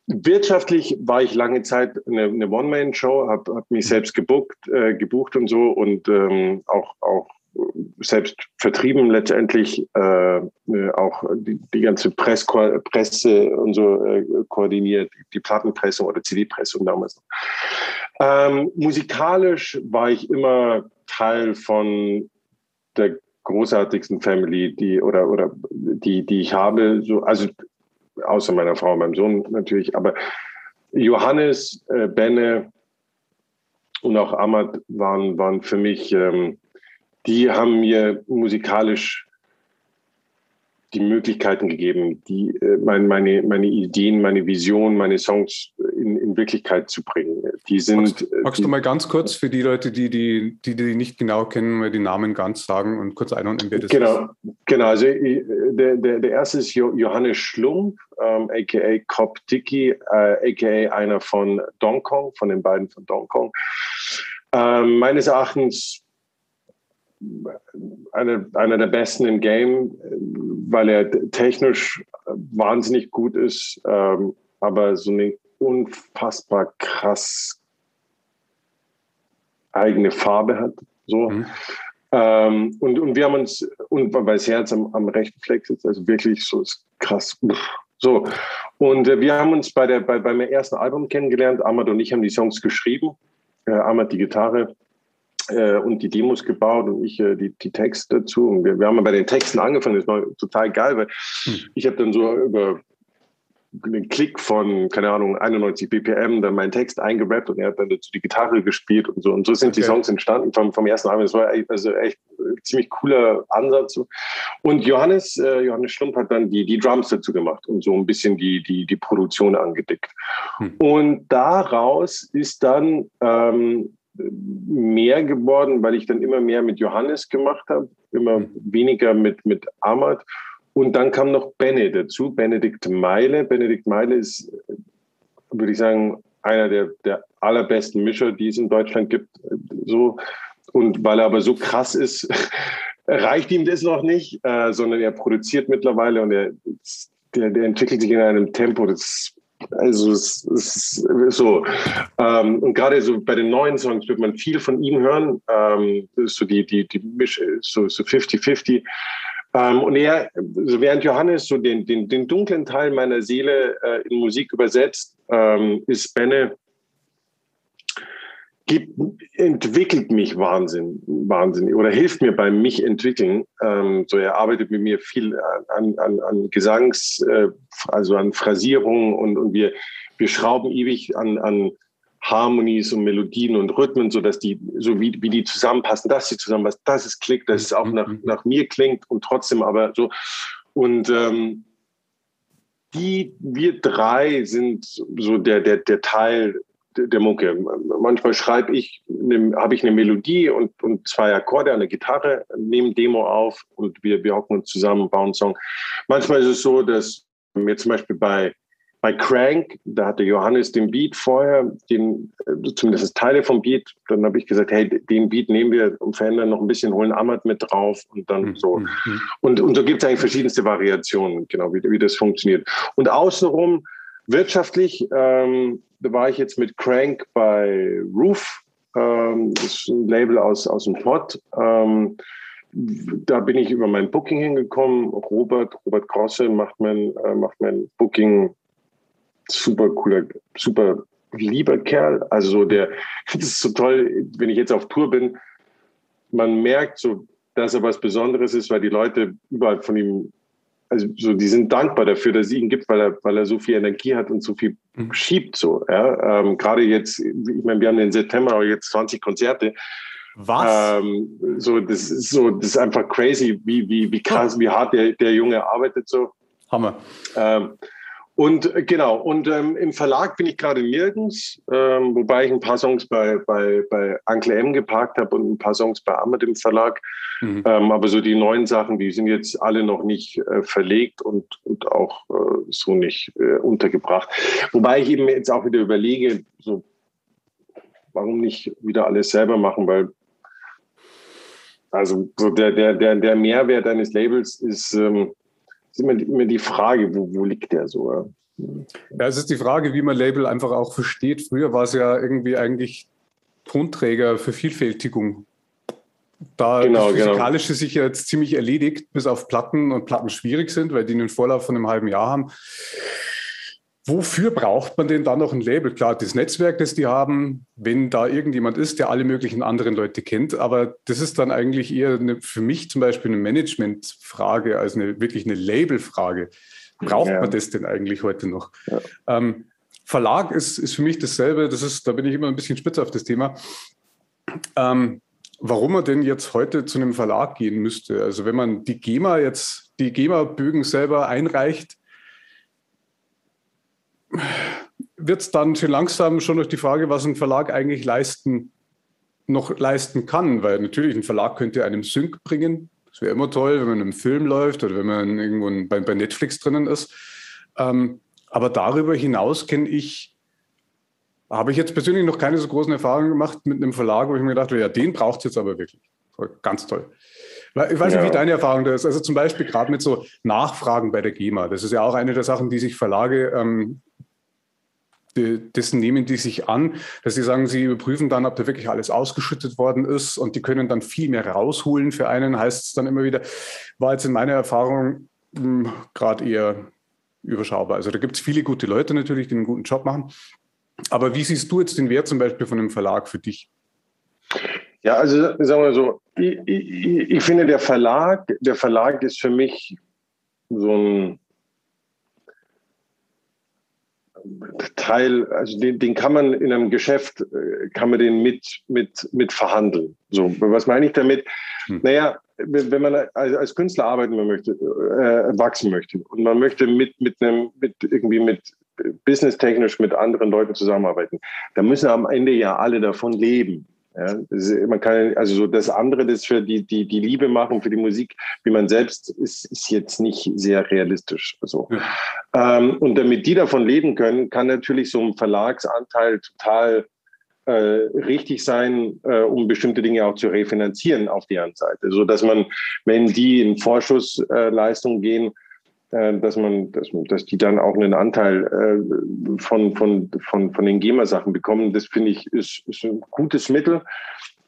Speaker 3: Wirtschaftlich war ich lange Zeit eine, eine One-Man-Show, habe hab mich selbst gebucht, äh, gebucht und so und ähm, auch, auch selbst vertrieben letztendlich, äh, äh auch die, die ganze Press, Presse und so äh, koordiniert, die Plattenpresse oder CD-Pressung damals. Ähm, musikalisch war ich immer Teil von der großartigsten Family, die oder oder die die ich habe. So, also außer meiner Frau und meinem Sohn natürlich, aber Johannes, äh, Benne und auch Ahmad waren, waren für mich, ähm, die haben mir musikalisch die Möglichkeiten gegeben, die, äh, meine, meine, meine Ideen, meine Vision, meine Songs in, in Wirklichkeit zu bringen. Die sind,
Speaker 2: magst, magst die, du mal ganz kurz für die Leute, die die, die, die nicht genau kennen, mal die Namen ganz sagen und kurz einordnen, wer das
Speaker 3: genau, ist? Genau, also der, der, der erste ist Johannes Schlump, ähm, a.k.a. Cop Dicky, äh, a.k.a. einer von Dong Kong, von den beiden von Dong Kong. Ähm, meines Erachtens einer, einer der besten im Game, weil er technisch wahnsinnig gut ist, ähm, aber so eine unfassbar krass eigene Farbe hat. So. Mhm. Ähm, und, und wir haben uns, und weil das Herz am, am rechten Fleck sitzt, also wirklich so ist krass. So. Und äh, wir haben uns bei, der, bei, beim ersten Album kennengelernt. Ahmad und ich haben die Songs geschrieben. Äh, Ahmad die Gitarre äh, und die Demos gebaut und ich äh, die, die Texte dazu. Und wir, wir haben bei den Texten angefangen. Das war total geil, weil hm. ich habe dann so über einen Klick von, keine Ahnung, 91 BPM, dann meinen Text eingerappt und er hat dann dazu die Gitarre gespielt und so. Und so sind okay. die Songs entstanden vom, vom ersten Album. Das war also echt ein ziemlich cooler Ansatz. Und Johannes, äh, Johannes Schlumpf hat dann die, die Drums dazu gemacht und so ein bisschen die, die, die Produktion angedickt. Hm. Und daraus ist dann ähm, mehr geworden, weil ich dann immer mehr mit Johannes gemacht habe, immer hm. weniger mit, mit Ahmad. Und dann kam noch Benne dazu, Benedikt Meile. Benedikt Meile ist, würde ich sagen, einer der, der allerbesten Mischer, die es in Deutschland gibt. So. Und weil er aber so krass ist, reicht ihm das noch nicht, äh, sondern er produziert mittlerweile und er, der, der entwickelt sich in einem Tempo, das also es, ist so. Ähm, und gerade so bei den neuen Songs wird man viel von ihm hören. Ähm, so die, die, die Misch, so 50-50. Ähm, und er, so während Johannes so den, den, den dunklen Teil meiner Seele äh, in Musik übersetzt, ähm, ist Benne gibt, entwickelt mich Wahnsinn, Wahnsinn oder hilft mir beim mich entwickeln. Ähm, so er arbeitet mit mir viel an, an, an Gesangs, äh, also an Phrasierung und, und wir, wir schrauben ewig an, an Harmonies und Melodien und Rhythmen, so dass die, so wie, wie die zusammenpassen, dass sie zusammenpassen, dass es klickt, dass es auch mhm, nach, mhm. nach mir klingt und trotzdem aber so. Und ähm, die, wir drei sind so der, der, der Teil der Mucke. Manchmal schreibe ich, habe ich eine Melodie und, und zwei Akkorde an der Gitarre, nehme Demo auf und wir, wir hocken uns zusammen, bauen einen Song. Manchmal ist es so, dass mir zum Beispiel bei bei Crank, da hatte Johannes den Beat vorher, den, äh, zumindest Teile vom Beat. Dann habe ich gesagt, hey, den Beat nehmen wir und verändern noch ein bisschen, holen Ahmad mit drauf und dann mhm. so. Mhm. Und, und so gibt es eigentlich verschiedenste Variationen, genau, wie, wie das funktioniert. Und außenrum, wirtschaftlich, ähm, war ich jetzt mit Crank bei Roof, ähm, das ist ein Label aus, aus dem Pott. Ähm, da bin ich über mein Booking hingekommen. Robert, Robert Grosse macht mein, äh, macht mein Booking super cooler, super lieber Kerl. Also so der, das ist so toll, wenn ich jetzt auf Tour bin, man merkt so, dass er was Besonderes ist, weil die Leute überall von ihm, also so, die sind dankbar dafür, dass es ihn gibt, weil er, weil er so viel Energie hat und so viel mhm. schiebt. So, ja. Ähm, Gerade jetzt, ich meine, wir haben im September jetzt 20 Konzerte.
Speaker 2: Was?
Speaker 3: Ähm, so, das ist so, das ist einfach crazy, wie, wie, wie krass, wie hart der, der Junge arbeitet. So.
Speaker 2: Hammer.
Speaker 3: Ähm, und äh, genau, und ähm, im Verlag bin ich gerade nirgends, ähm, wobei ich ein paar Songs bei, bei, bei Uncle M geparkt habe und ein paar Songs bei Ahmed im Verlag. Mhm. Ähm, aber so die neuen Sachen, die sind jetzt alle noch nicht äh, verlegt und, und auch äh, so nicht äh, untergebracht. Wobei ich eben jetzt auch wieder überlege, so, warum nicht wieder alles selber machen, weil also so der, der, der, der Mehrwert eines Labels ist, ähm, ist immer, immer die Frage, wo, wo liegt der so?
Speaker 2: Ja, es ist die Frage, wie man Label einfach auch versteht. Früher war es ja irgendwie eigentlich Tonträger für Vielfältigung. Da genau, das genau. Physikalische genau. sich jetzt ziemlich erledigt, bis auf Platten und Platten schwierig sind, weil die einen Vorlauf von einem halben Jahr haben. Wofür braucht man denn dann noch ein Label? Klar, das Netzwerk, das die haben, wenn da irgendjemand ist, der alle möglichen anderen Leute kennt, aber das ist dann eigentlich eher eine, für mich zum Beispiel eine Managementfrage als eine wirklich eine Labelfrage. Braucht ja. man das denn eigentlich heute noch? Ja. Ähm, Verlag ist, ist für mich dasselbe, das ist, da bin ich immer ein bisschen spitz auf das Thema. Ähm, warum man denn jetzt heute zu einem Verlag gehen müsste. Also wenn man die GEMA jetzt, die GEMA-Bögen selber einreicht, wird es dann schon langsam schon durch die Frage, was ein Verlag eigentlich leisten, noch leisten kann. Weil natürlich ein Verlag könnte einem Sync bringen. Das wäre immer toll, wenn man in einem Film läuft oder wenn man irgendwo bei, bei Netflix drinnen ist. Ähm, aber darüber hinaus kenne ich, habe ich jetzt persönlich noch keine so großen Erfahrungen gemacht mit einem Verlag, wo ich mir gedacht habe, ja, den braucht es jetzt aber wirklich. Ganz toll. Ich weiß nicht, wie deine Erfahrung da ist. Also zum Beispiel gerade mit so Nachfragen bei der GEMA. Das ist ja auch eine der Sachen, die sich Verlage ähm, dessen nehmen die sich an, dass sie sagen, sie überprüfen dann, ob da wirklich alles ausgeschüttet worden ist und die können dann viel mehr rausholen. Für einen heißt es dann immer wieder, war jetzt in meiner Erfahrung hm, gerade eher überschaubar. Also da gibt es viele gute Leute natürlich, die einen guten Job machen. Aber wie siehst du jetzt den Wert zum Beispiel von einem Verlag für dich?
Speaker 3: Ja, also sagen wir so, ich, ich, ich finde der Verlag, der Verlag ist für mich so ein Teil, also den, den, kann man in einem Geschäft, äh, kann man den mit, mit, mit verhandeln. So, was meine ich damit? Hm. Naja, wenn man als, als Künstler arbeiten möchte, äh, wachsen möchte und man möchte mit, mit einem, mit irgendwie mit businesstechnisch mit anderen Leuten zusammenarbeiten, dann müssen am Ende ja alle davon leben. Ja, ist, man kann also so das andere, das für die, die, die Liebe machen, für die Musik, wie man selbst, ist, ist jetzt nicht sehr realistisch. So. Ja. Ähm, und damit die davon leben können, kann natürlich so ein Verlagsanteil total äh, richtig sein, äh, um bestimmte Dinge auch zu refinanzieren auf deren Seite. So dass man, wenn die in Vorschussleistungen äh, gehen, dass man, dass, dass die dann auch einen Anteil äh, von, von, von, von den GEMA-Sachen bekommen. Das finde ich ist, ist ein gutes Mittel,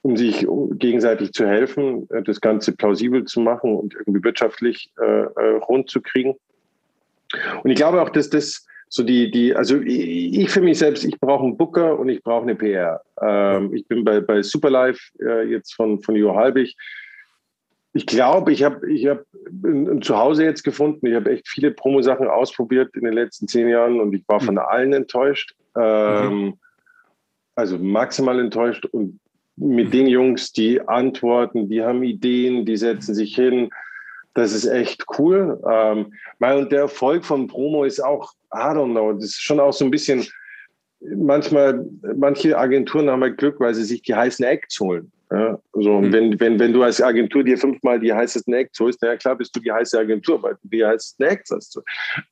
Speaker 3: um sich gegenseitig zu helfen, äh, das Ganze plausibel zu machen und irgendwie wirtschaftlich äh, rund zu kriegen. Und ich glaube auch, dass das so die, die, also ich, ich für mich selbst, ich brauche einen Booker und ich brauche eine PR. Ähm, ich bin bei, bei Superlife äh, jetzt von, von Jo Halbig ich glaube, ich habe ich hab ein, Zuhause jetzt gefunden. Ich habe echt viele Promo-Sachen ausprobiert in den letzten zehn Jahren und ich war von mhm. allen enttäuscht. Ähm, mhm. Also maximal enttäuscht. Und mit mhm. den Jungs, die antworten, die haben Ideen, die setzen sich hin. Das ist echt cool. Ähm, und der Erfolg von Promo ist auch, I don't know, das ist schon auch so ein bisschen, manchmal, manche Agenturen haben halt Glück, weil sie sich die heißen Acts holen. Ja, so, mhm. wenn, wenn, wenn du als Agentur dir fünfmal die heißesten Acts holst, na ja klar bist du die heiße Agentur, weil du die heißesten Acts hast.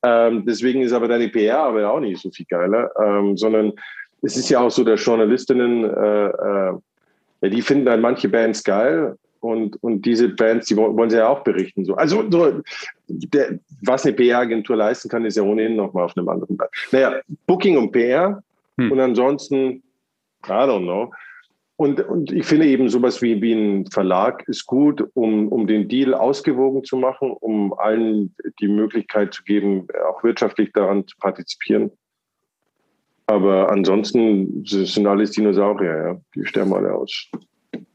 Speaker 3: Ähm, deswegen ist aber deine PR-Arbeit auch nicht so viel geiler, ähm, sondern es ist ja auch so, dass Journalistinnen, äh, äh, ja, die finden dann manche Bands geil und, und diese Bands, die wollen sie ja auch berichten. So. Also so, der, was eine PR-Agentur leisten kann, ist ja ohnehin nochmal auf einem anderen Blatt. Naja, Booking und PR hm. und ansonsten, I don't know. Und, und ich finde eben sowas wie, wie ein Verlag ist gut, um, um den Deal ausgewogen zu machen, um allen die Möglichkeit zu geben, auch wirtschaftlich daran zu partizipieren. Aber ansonsten sind alles Dinosaurier, ja. die sterben alle aus.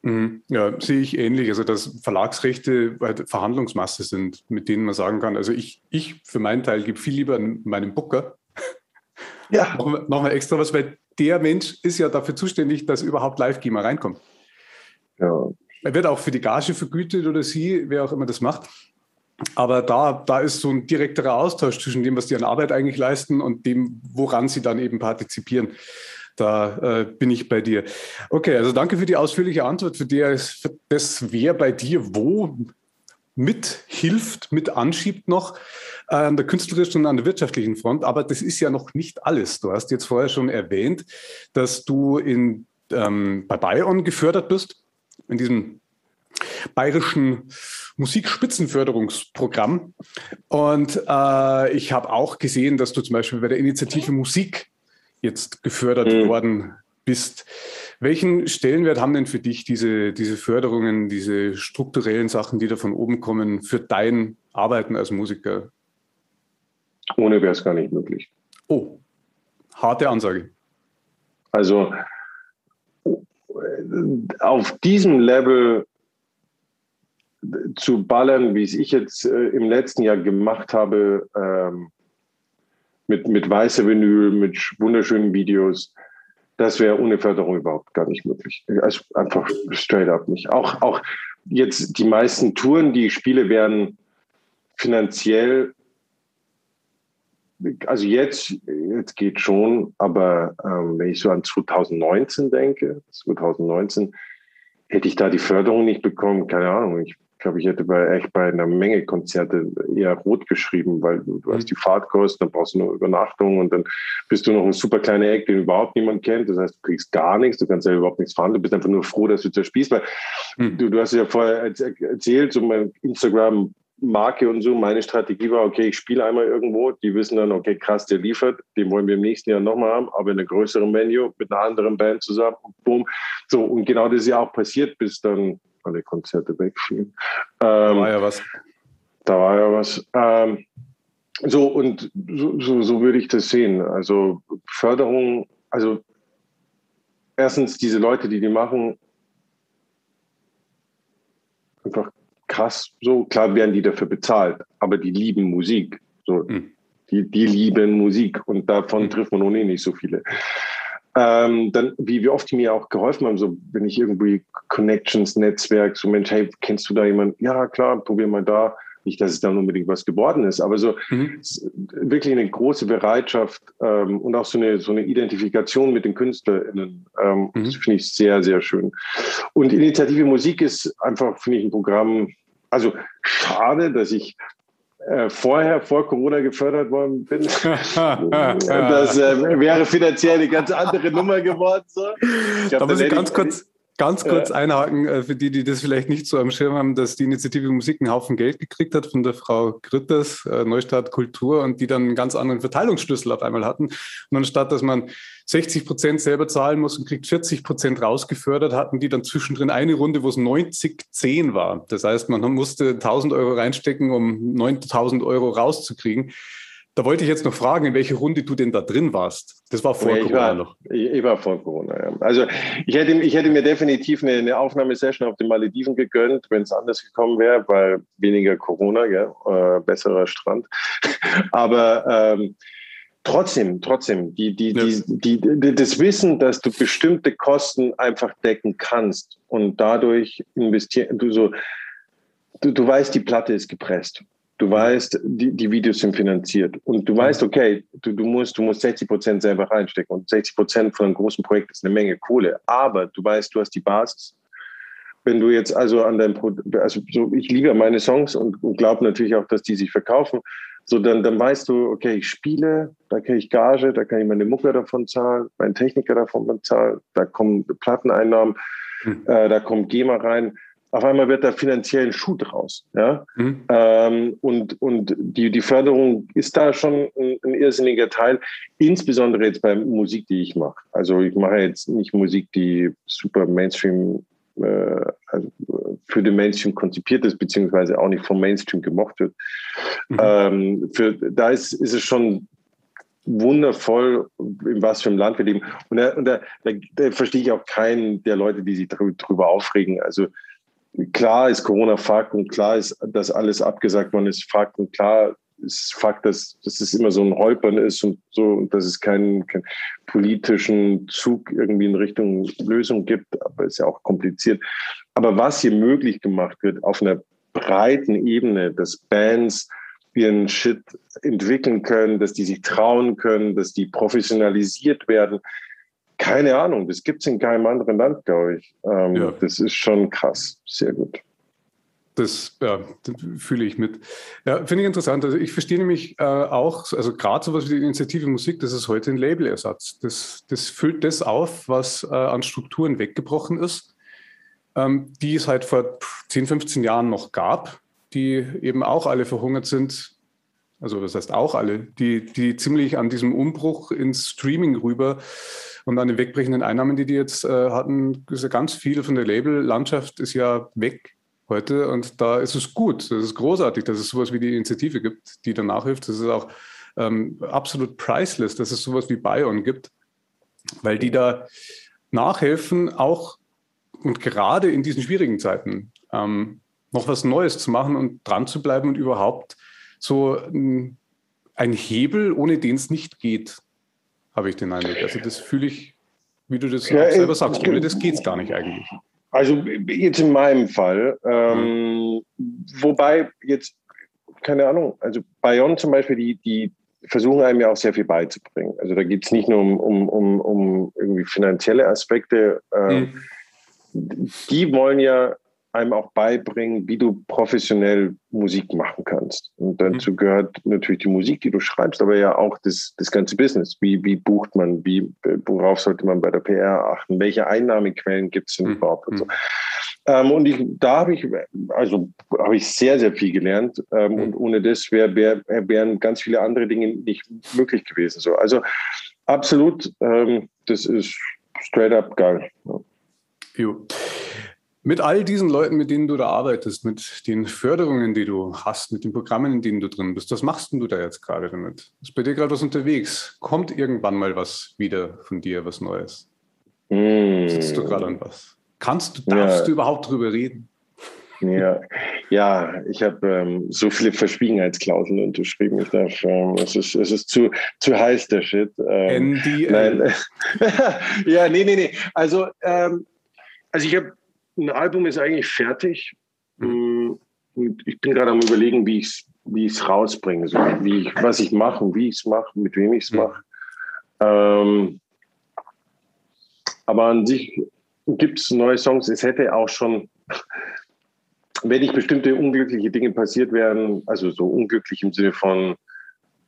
Speaker 2: Mhm. Ja, sehe ich ähnlich. Also, dass Verlagsrechte halt Verhandlungsmasse sind, mit denen man sagen kann, also ich, ich für meinen Teil gebe viel lieber an meinen Booker. Ja. Nochmal extra was, weil der Mensch ist ja dafür zuständig, dass überhaupt Live-Gamer reinkommt. Ja. Er wird auch für die Gage vergütet oder sie, wer auch immer das macht. Aber da, da ist so ein direkterer Austausch zwischen dem, was die an Arbeit eigentlich leisten und dem, woran sie dann eben partizipieren. Da äh, bin ich bei dir. Okay, also danke für die ausführliche Antwort. Für, die, für das, wer bei dir wo mithilft, mit anschiebt noch äh, an der künstlerischen und an der wirtschaftlichen Front. Aber das ist ja noch nicht alles. Du hast jetzt vorher schon erwähnt, dass du in, ähm, bei Bayern gefördert bist, in diesem bayerischen Musikspitzenförderungsprogramm. Und äh, ich habe auch gesehen, dass du zum Beispiel bei der Initiative Musik jetzt gefördert mhm. worden bist. Welchen Stellenwert haben denn für dich diese, diese Förderungen, diese strukturellen Sachen, die da von oben kommen, für dein Arbeiten als Musiker?
Speaker 3: Ohne wäre es gar nicht möglich.
Speaker 2: Oh, harte Ansage.
Speaker 3: Also auf diesem Level zu ballern, wie es ich jetzt äh, im letzten Jahr gemacht habe, ähm, mit, mit weißer Vinyl, mit wunderschönen Videos, das wäre ohne Förderung überhaupt gar nicht möglich. Also einfach straight up nicht. Auch, auch jetzt die meisten Touren, die spiele, werden finanziell, also jetzt, jetzt geht schon, aber ähm, wenn ich so an 2019 denke, 2019, hätte ich da die Förderung nicht bekommen, keine Ahnung, ich glaube, ich hätte bei echt bei einer Menge Konzerte eher rot geschrieben, weil du, du hast mhm. die Fahrtkosten, dann brauchst du noch Übernachtung und dann bist du noch ein super kleiner Eck, den überhaupt niemand kennt. Das heißt, du kriegst gar nichts, du kannst ja überhaupt nichts fahren, du bist einfach nur froh, dass du zerspielst, weil mhm. du, du hast ja vorher erzählt, so mein Instagram Marke und so, meine Strategie war, okay, ich spiele einmal irgendwo, die wissen dann, okay, krass, der liefert, den wollen wir im nächsten Jahr nochmal haben, aber in einer größeren Venue mit einer anderen Band zusammen und boom. So, und genau das ist ja auch passiert, bis dann alle Konzerte wegfielen. Ähm,
Speaker 2: da war ja was.
Speaker 3: Da war ja was. Ähm, so, und so, so, so würde ich das sehen. Also Förderung, also erstens diese Leute, die die machen, einfach krass. So klar werden die dafür bezahlt, aber die lieben Musik. So, mhm. die, die lieben Musik und davon mhm. trifft man ohnehin nicht so viele. Ähm, dann, wie, wie oft die mir auch geholfen haben, so wenn ich irgendwie Connections, Netzwerk, so Mensch, hey, kennst du da jemanden? Ja, klar, probier mal da. Nicht, dass es dann unbedingt was geworden ist, aber so mhm. wirklich eine große Bereitschaft ähm, und auch so eine, so eine Identifikation mit den KünstlerInnen. Ähm, mhm. Das finde ich sehr, sehr schön. Und Initiative Musik ist einfach, finde ich, ein Programm, also schade, dass ich äh, vorher, vor Corona gefördert worden bin. das äh, wäre finanziell eine ganz andere Nummer geworden. So.
Speaker 2: Da muss ich ganz kurz, Ganz kurz einhaken, äh, für die, die das vielleicht nicht so am Schirm haben, dass die Initiative Musik einen Haufen Geld gekriegt hat von der Frau Grütters, äh, Neustadt Kultur, und die dann einen ganz anderen Verteilungsschlüssel auf einmal hatten. Und anstatt, dass man 60 Prozent selber zahlen muss und kriegt 40 Prozent rausgefördert, hatten die dann zwischendrin eine Runde, wo es 90-10 war. Das heißt, man musste 1000 Euro reinstecken, um 9000 Euro rauszukriegen. Da wollte ich jetzt noch fragen, in welche Runde du denn da drin warst. Das war vor
Speaker 3: ja,
Speaker 2: Corona
Speaker 3: war,
Speaker 2: noch.
Speaker 3: Ich, war vor Corona, ja. Also ich hätte, ich hätte mir definitiv eine, eine Aufnahmesession auf den Malediven gegönnt, wenn es anders gekommen wäre, weil weniger Corona? Äh, besserer Strand. Aber ähm, trotzdem, trotzdem, die, die, ja. die, das Wissen, dass du bestimmte Kosten einfach decken kannst und dadurch investieren, du so, du, du weißt, die Platte ist gepresst Du weißt, die, die Videos sind finanziert. Und du weißt, okay, du, du musst, du musst 60 Prozent selber reinstecken. Und 60 Prozent von einem großen Projekt ist eine Menge Kohle, aber du weißt, du hast die Basis. Wenn du jetzt also an deinem, also so, ich liebe meine Songs und, und glaube natürlich auch, dass die sich verkaufen, so dann, dann weißt du, okay, ich spiele, da kriege ich Gage, da kann ich meine Mucke davon zahlen, meinen Techniker davon bezahlen, da kommen Platteneinnahmen, mhm. äh, da kommt GEMA rein auf einmal wird da finanziell ein Schuh draus. Ja? Mhm. Ähm, und und die, die Förderung ist da schon ein, ein, irrsinniger Teil, insbesondere jetzt bei Musik, die ich mache. Also ich mache jetzt nicht Musik, die super Mainstream, äh, also für den Mainstream konzipiert ist, beziehungsweise auch nicht vom Mainstream gemocht wird. Mhm. Ähm, für, da ist, ist es schon wundervoll, in was für einem Land wir leben. Und da, und da, da, da verstehe ich auch keinen der Leute, die sich darüber aufregen. Also klar ist Corona Fakt und klar ist, dass alles abgesagt worden ist Fakt und klar ist Fakt, dass, dass es immer so ein Holpern ist und so, und dass es keinen, keinen politischen Zug irgendwie in Richtung Lösung gibt, aber ist ja auch kompliziert. Aber was hier möglich gemacht wird auf einer breiten Ebene, dass Bands ihren Shit entwickeln können, dass die sich trauen können, dass die professionalisiert werden, keine Ahnung, das gibt es in keinem anderen Land, glaube ich. Ähm, ja. Das ist schon krass, sehr gut.
Speaker 2: Das, ja, das fühle ich mit. Ja, finde ich interessant. Also ich verstehe nämlich äh, auch, also gerade sowas wie die Initiative Musik, das ist heute ein Labelersatz. Das, das füllt das auf, was äh, an Strukturen weggebrochen ist, ähm, die es halt vor 10, 15 Jahren noch gab, die eben auch alle verhungert sind. Also das heißt auch alle, die, die ziemlich an diesem Umbruch ins Streaming rüber und an den wegbrechenden Einnahmen, die die jetzt äh, hatten, ist ja ganz viel von der Label-Landschaft ist ja weg heute. Und da ist es gut, das ist großartig, dass es sowas wie die Initiative gibt, die da nachhilft. Das ist auch ähm, absolut priceless, dass es sowas wie Bion gibt, weil die da nachhelfen, auch und gerade in diesen schwierigen Zeiten ähm, noch was Neues zu machen und dran zu bleiben und überhaupt so ähm, ein Hebel, ohne den es nicht geht habe ich den Eindruck. Also das fühle ich, wie du das ja, selber sagst, ohne das geht es gar nicht eigentlich.
Speaker 3: Also jetzt in meinem Fall, ähm, mhm. wobei jetzt, keine Ahnung, also Bayonne zum Beispiel, die, die versuchen einem ja auch sehr viel beizubringen. Also da geht es nicht nur um, um, um, um irgendwie finanzielle Aspekte. Ähm, mhm. Die wollen ja einem auch beibringen, wie du professionell Musik machen kannst. Und dazu mhm. gehört natürlich die Musik, die du schreibst, aber ja auch das, das ganze Business. Wie, wie bucht man, wie, worauf sollte man bei der PR achten? Welche Einnahmequellen gibt es denn mhm. überhaupt? Und, so. Ähm, und ich, da habe ich, also habe ich sehr, sehr viel gelernt. Ähm, mhm. Und ohne das wär, wär, wären ganz viele andere Dinge nicht möglich gewesen. So. Also absolut, ähm, das ist straight up geil. Ja.
Speaker 2: Mit all diesen Leuten, mit denen du da arbeitest, mit den Förderungen, die du hast, mit den Programmen, in denen du drin bist, was machst du da jetzt gerade damit? Ist bei dir gerade was unterwegs? Kommt irgendwann mal was wieder von dir, was Neues? Mm. Sitzt du gerade an was? Kannst du, darfst ja. du überhaupt drüber reden?
Speaker 3: Ja, ja ich habe ähm, so viele Verschwiegenheitsklauseln unterschrieben. Ich darf, ähm, es, ist, es ist zu, zu heiß, der Shit. Ähm, NDA. Nein. ja, nee, nee, nee. Also, ähm, also ich habe ein Album ist eigentlich fertig. Mhm. Und ich bin gerade am überlegen, wie ich es wie ich's rausbringe, so wie ich, was ich mache, wie ich es mache, mit wem ich es mhm. mache. Ähm, aber an sich gibt es neue Songs. Es hätte auch schon, wenn nicht bestimmte unglückliche Dinge passiert wären, also so unglücklich im Sinne von,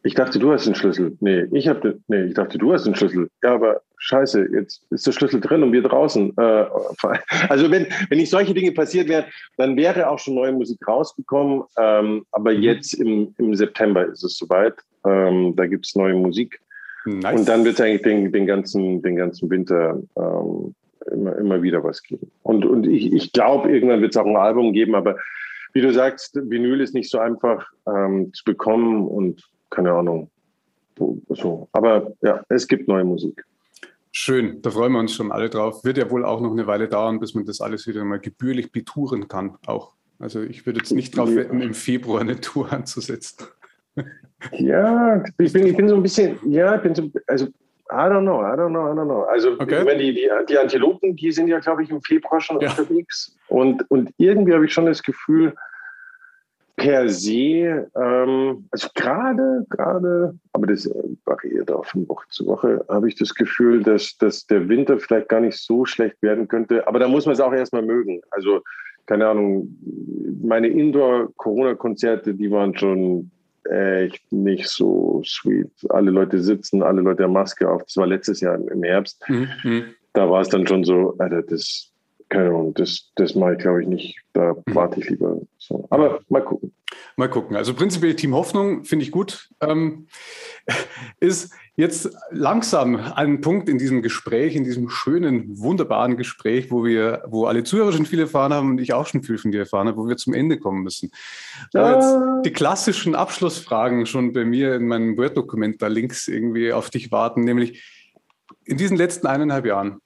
Speaker 3: ich dachte, du hast den Schlüssel. Nee, ich habe nee, ich dachte, du hast den Schlüssel. Ja, aber scheiße, jetzt ist der Schlüssel drin und wir draußen. Äh, also wenn, wenn nicht solche Dinge passiert wären, dann wäre auch schon neue Musik rausgekommen. Ähm, aber mhm. jetzt im, im September ist es soweit. Ähm, da gibt es neue Musik. Nice. Und dann wird es eigentlich den, den, ganzen, den ganzen Winter ähm, immer, immer wieder was geben. Und, und ich, ich glaube, irgendwann wird es auch ein Album geben, aber wie du sagst, Vinyl ist nicht so einfach ähm, zu bekommen und keine Ahnung. So. Aber ja, es gibt neue Musik.
Speaker 2: Schön, da freuen wir uns schon alle drauf. Wird ja wohl auch noch eine Weile dauern, bis man das alles wieder mal gebührlich betouren kann. Auch. Also ich würde jetzt nicht drauf wetten, im Februar eine Tour anzusetzen.
Speaker 3: Ja, ich bin, ich bin so ein bisschen, ja, ich bin so, also I don't know, I don't know, I don't know. Also okay. wenn die, die, die Antilopen, die sind ja, glaube ich, im Februar schon ja. unterwegs. Und, und irgendwie habe ich schon das Gefühl, per se, ähm, also gerade, gerade, aber das äh, variiert auch von Woche zu Woche, habe ich das Gefühl, dass, dass der Winter vielleicht gar nicht so schlecht werden könnte. Aber da muss man es auch erstmal mögen. Also, keine Ahnung, meine Indoor-Corona-Konzerte, die waren schon echt nicht so sweet. Alle Leute sitzen, alle Leute haben Maske auf. Das war letztes Jahr im Herbst. Mhm. mhm. Da war es dann schon so, Alter, das, keine Ahnung, das, das mache ich, glaube ich, nicht. Da warte ich lieber. So. Aber mal gucken.
Speaker 2: Mal gucken. Also prinzipiell Team Hoffnung finde ich gut. Ähm, ist jetzt langsam ein Punkt in diesem Gespräch, in diesem schönen, wunderbaren Gespräch, wo wir, wo alle Zuhörer schon viel erfahren haben und ich auch schon viel von dir erfahren habe, wo wir zum Ende kommen müssen. Da jetzt die klassischen Abschlussfragen schon bei mir in meinem Word-Dokument da links irgendwie auf dich warten, nämlich in diesen letzten eineinhalb Jahren,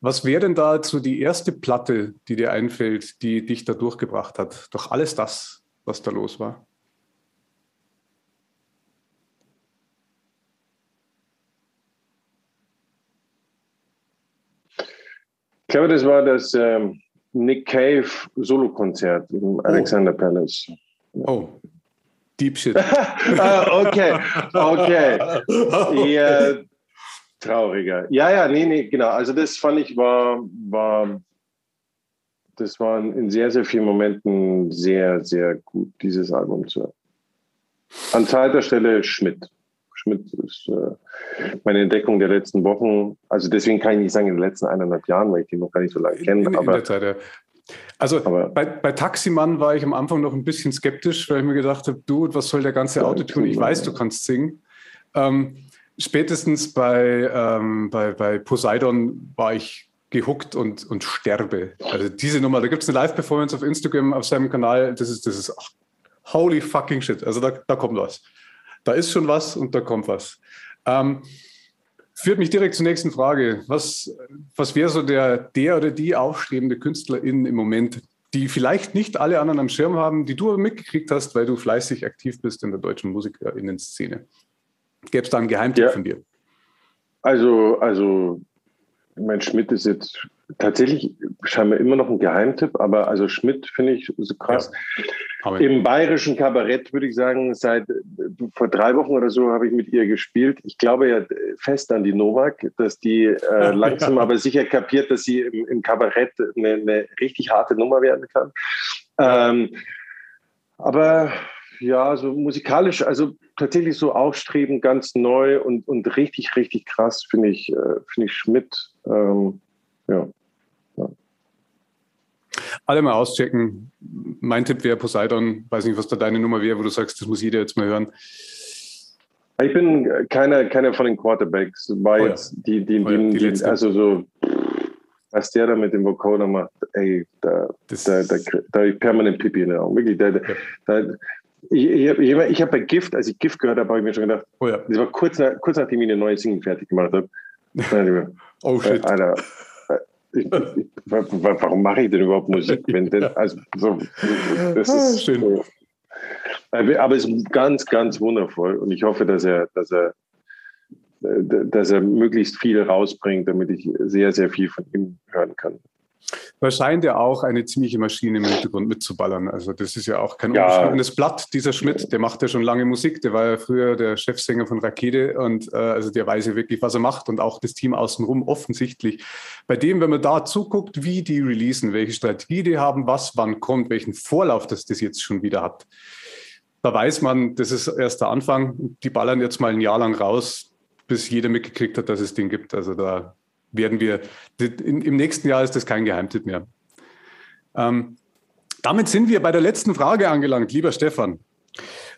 Speaker 2: was wäre denn da so die erste Platte, die dir einfällt, die dich da durchgebracht hat? Doch alles das, was da los war?
Speaker 3: Ich glaube, das war das ähm, Nick Cave Solo-Konzert im oh. Alexander Palace.
Speaker 2: Oh, Deep Shit.
Speaker 3: ah, okay, okay. Ja, trauriger. Ja, ja, nee, nee, genau. Also das fand ich war, war, das war in sehr, sehr vielen Momenten sehr, sehr gut, dieses Album zu hören. An zweiter Stelle Schmidt. Schmidt ist äh, meine Entdeckung der letzten Wochen. Also deswegen kann ich nicht sagen in den letzten eineinhalb Jahren, weil ich den noch gar nicht so lange kenne. In, in, aber, in der Zeit, ja.
Speaker 2: Also bei, bei Taximann war ich am Anfang noch ein bisschen skeptisch, weil ich mir gedacht habe, du, was soll der ganze Autotune? Ich weiß, du kannst singen. Ähm, spätestens bei, ähm, bei, bei Poseidon war ich gehuckt und, und sterbe. Also diese Nummer, da gibt es eine Live-Performance auf Instagram, auf seinem Kanal, das ist, das ist ach, holy fucking shit. Also da, da kommt was. Da ist schon was und da kommt was. Ähm, führt mich direkt zur nächsten Frage. Was, was wäre so der, der oder die aufstrebende Künstlerin im Moment, die vielleicht nicht alle anderen am Schirm haben, die du aber mitgekriegt hast, weil du fleißig aktiv bist in der deutschen Musikerinnen-Szene? Gäbe es da einen Geheimtipp ja. von dir?
Speaker 3: Also, also, mein Schmidt ist jetzt tatsächlich scheinbar immer noch ein Geheimtipp, aber also Schmidt finde ich so krass. Ja. Im bayerischen Kabarett würde ich sagen, seit vor drei Wochen oder so habe ich mit ihr gespielt. Ich glaube ja fest an die Novak, dass die äh, langsam aber sicher kapiert, dass sie im, im Kabarett eine, eine, richtig harte Nummer werden kann. Ähm, aber ja, so musikalisch, also tatsächlich so aufstrebend, ganz neu und, und richtig, richtig krass finde ich, äh, finde ich Schmidt. Ähm, ja. ja.
Speaker 2: alle mal auschecken. Mein Tipp wäre Poseidon. Weiß nicht, was da deine Nummer wäre, wo du sagst, das muss jeder jetzt mal hören.
Speaker 3: Ich bin keiner, keiner von den Quarterbacks. War oh ja. jetzt die, die, oh ja, die, die, also so, was der da mit dem Vocoder macht, ey, da, das da, da, da, da permanent Pipi in den Augen. Wirklich, da, da, ich, ich habe ich hab bei Gift, als ich Gift gehört habe, habe ich mir schon gedacht, oh ja. das war kurz, nach, kurz nachdem ich eine neue Single fertig gemacht habe. oh shit. Alter, ich, warum mache ich denn überhaupt Musik? Wenn denn, also, so, das ah, ist schön. So. Aber es ist ganz, ganz wundervoll und ich hoffe, dass er, dass er, dass er möglichst viel rausbringt, damit ich sehr, sehr viel von ihm hören kann.
Speaker 2: Da scheint ja auch eine ziemliche Maschine im Hintergrund mitzuballern. Also das ist ja auch kein ja. unbeschriebenes Blatt, dieser Schmidt. Der macht ja schon lange Musik. Der war ja früher der Chefsänger von Rakete und äh, also der weiß ja wirklich, was er macht und auch das Team außenrum offensichtlich. Bei dem, wenn man da zuguckt, wie die releasen, welche Strategie die haben, was wann kommt, welchen Vorlauf das das jetzt schon wieder hat, da weiß man, das ist erst der Anfang. Die ballern jetzt mal ein Jahr lang raus, bis jeder mitgekriegt hat, dass es den gibt. Also da werden wir, im nächsten Jahr ist das kein Geheimtipp mehr. Ähm, damit sind wir bei der letzten Frage angelangt, lieber Stefan.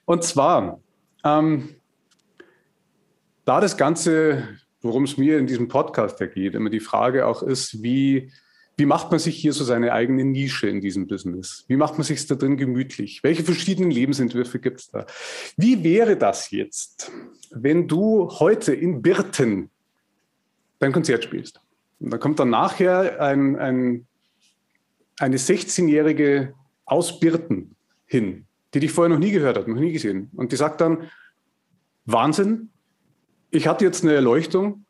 Speaker 2: Und zwar, ähm, da das Ganze, worum es mir in diesem Podcast geht, immer die Frage auch ist, wie, wie macht man sich hier so seine eigene Nische in diesem Business? Wie macht man sich da drin gemütlich? Welche verschiedenen Lebensentwürfe gibt es da? Wie wäre das jetzt, wenn du heute in Birten dein Konzert spielst. Und da kommt dann nachher ein, ein, eine 16-jährige aus Birten hin, die dich vorher noch nie gehört hat, noch nie gesehen. Und die sagt dann, Wahnsinn, ich hatte jetzt eine Erleuchtung,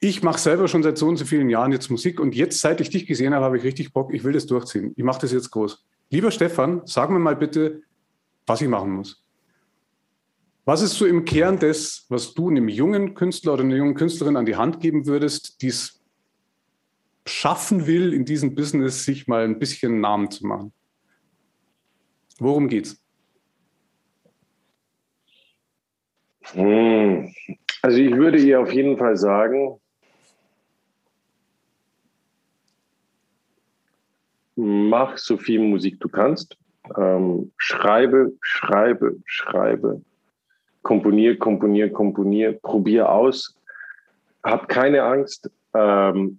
Speaker 2: ich mache selber schon seit so und so vielen Jahren jetzt Musik und jetzt, seit ich dich gesehen habe, habe ich richtig Bock, ich will das durchziehen. Ich mache das jetzt groß. Lieber Stefan, sag mir mal bitte, was ich machen muss. Was ist so im Kern des, was du einem jungen Künstler oder einer jungen Künstlerin an die Hand geben würdest, die es schaffen will, in diesem Business sich mal ein bisschen Namen zu machen? Worum geht's?
Speaker 3: Hm. Also ich würde ihr auf jeden Fall sagen, mach so viel Musik du kannst. Ähm, schreibe, schreibe, schreibe komponier, komponier, komponier, probier aus, hab keine Angst. Ähm,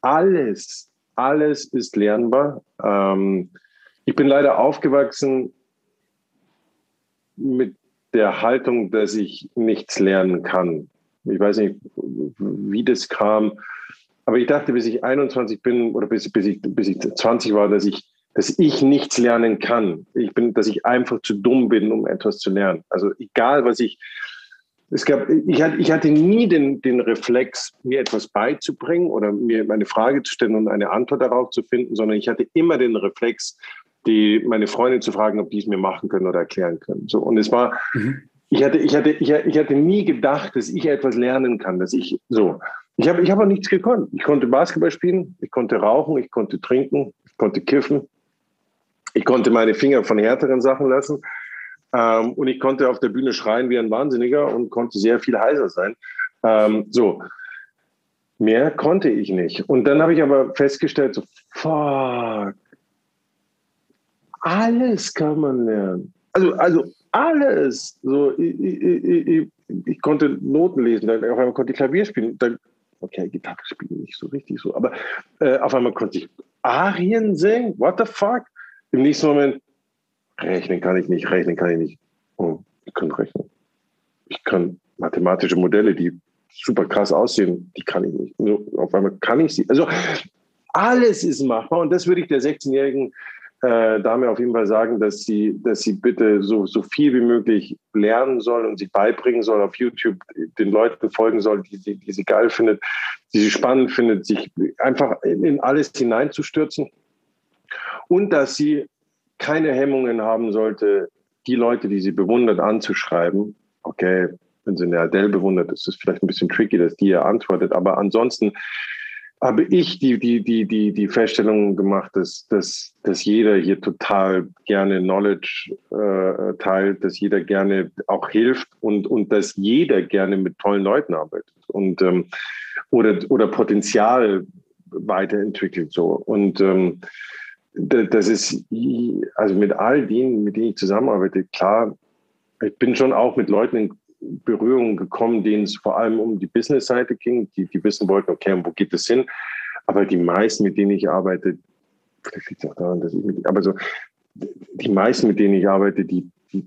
Speaker 3: alles, alles ist lernbar. Ähm, ich bin leider aufgewachsen mit der Haltung, dass ich nichts lernen kann. Ich weiß nicht, wie das kam, aber ich dachte, bis ich 21 bin oder bis, bis, ich, bis ich 20 war, dass ich dass ich nichts lernen kann. Ich bin, dass ich einfach zu dumm bin, um etwas zu lernen. Also egal, was ich, es gab, ich hatte, ich hatte nie den, den Reflex, mir etwas beizubringen oder mir eine Frage zu stellen und eine Antwort darauf zu finden, sondern ich hatte immer den Reflex, die, meine Freundin zu fragen, ob die es mir machen können oder erklären können. So, und es war, mhm. ich hatte, ich hatte, ich, ich hatte nie gedacht, dass ich etwas lernen kann, dass ich so. Ich habe ich hab auch nichts gekonnt. Ich konnte Basketball spielen, ich konnte rauchen, ich konnte trinken, ich konnte kiffen. Ich konnte meine Finger von härteren Sachen lassen. Ähm, und ich konnte auf der Bühne schreien wie ein Wahnsinniger und konnte sehr viel heiser sein. Ähm, so. Mehr konnte ich nicht. Und dann habe ich aber festgestellt, so, fuck, alles kann man lernen. Also, also alles. So, ich, ich, ich, ich konnte Noten lesen, dann auf einmal konnte ich Klavier spielen. Dann, okay, Gitarre spielen nicht so richtig so, aber äh, auf einmal konnte ich Arien singen. What the fuck? Im nächsten Moment, rechnen kann ich nicht, rechnen kann ich nicht. Oh, ich kann rechnen. Ich kann mathematische Modelle, die super krass aussehen, die kann ich nicht. So, auf einmal kann ich sie. Also alles ist machbar und das würde ich der 16-jährigen äh, Dame auf jeden Fall sagen, dass sie, dass sie bitte so, so viel wie möglich lernen soll und sie beibringen soll auf YouTube, den Leuten folgen soll, die, die, die sie geil findet, die sie spannend findet, sich einfach in alles hineinzustürzen und dass sie keine Hemmungen haben sollte, die Leute, die sie bewundert, anzuschreiben. Okay, wenn sie eine Adele bewundert, ist es vielleicht ein bisschen tricky, dass die ihr antwortet, aber ansonsten habe ich die, die, die, die, die Feststellung gemacht, dass, dass, dass jeder hier total gerne Knowledge äh, teilt, dass jeder gerne auch hilft und, und dass jeder gerne mit tollen Leuten arbeitet und ähm, oder, oder Potenzial weiterentwickelt so. Und ähm, das ist, also mit all denen, mit denen ich zusammenarbeite, klar, ich bin schon auch mit Leuten in Berührung gekommen, denen es vor allem um die Business-Seite ging, die, die wissen wollten, okay, wo geht es hin? Aber die meisten, mit denen ich arbeite, vielleicht liegt es auch daran, dass ich mit, aber so, die meisten, mit denen ich arbeite, die, die,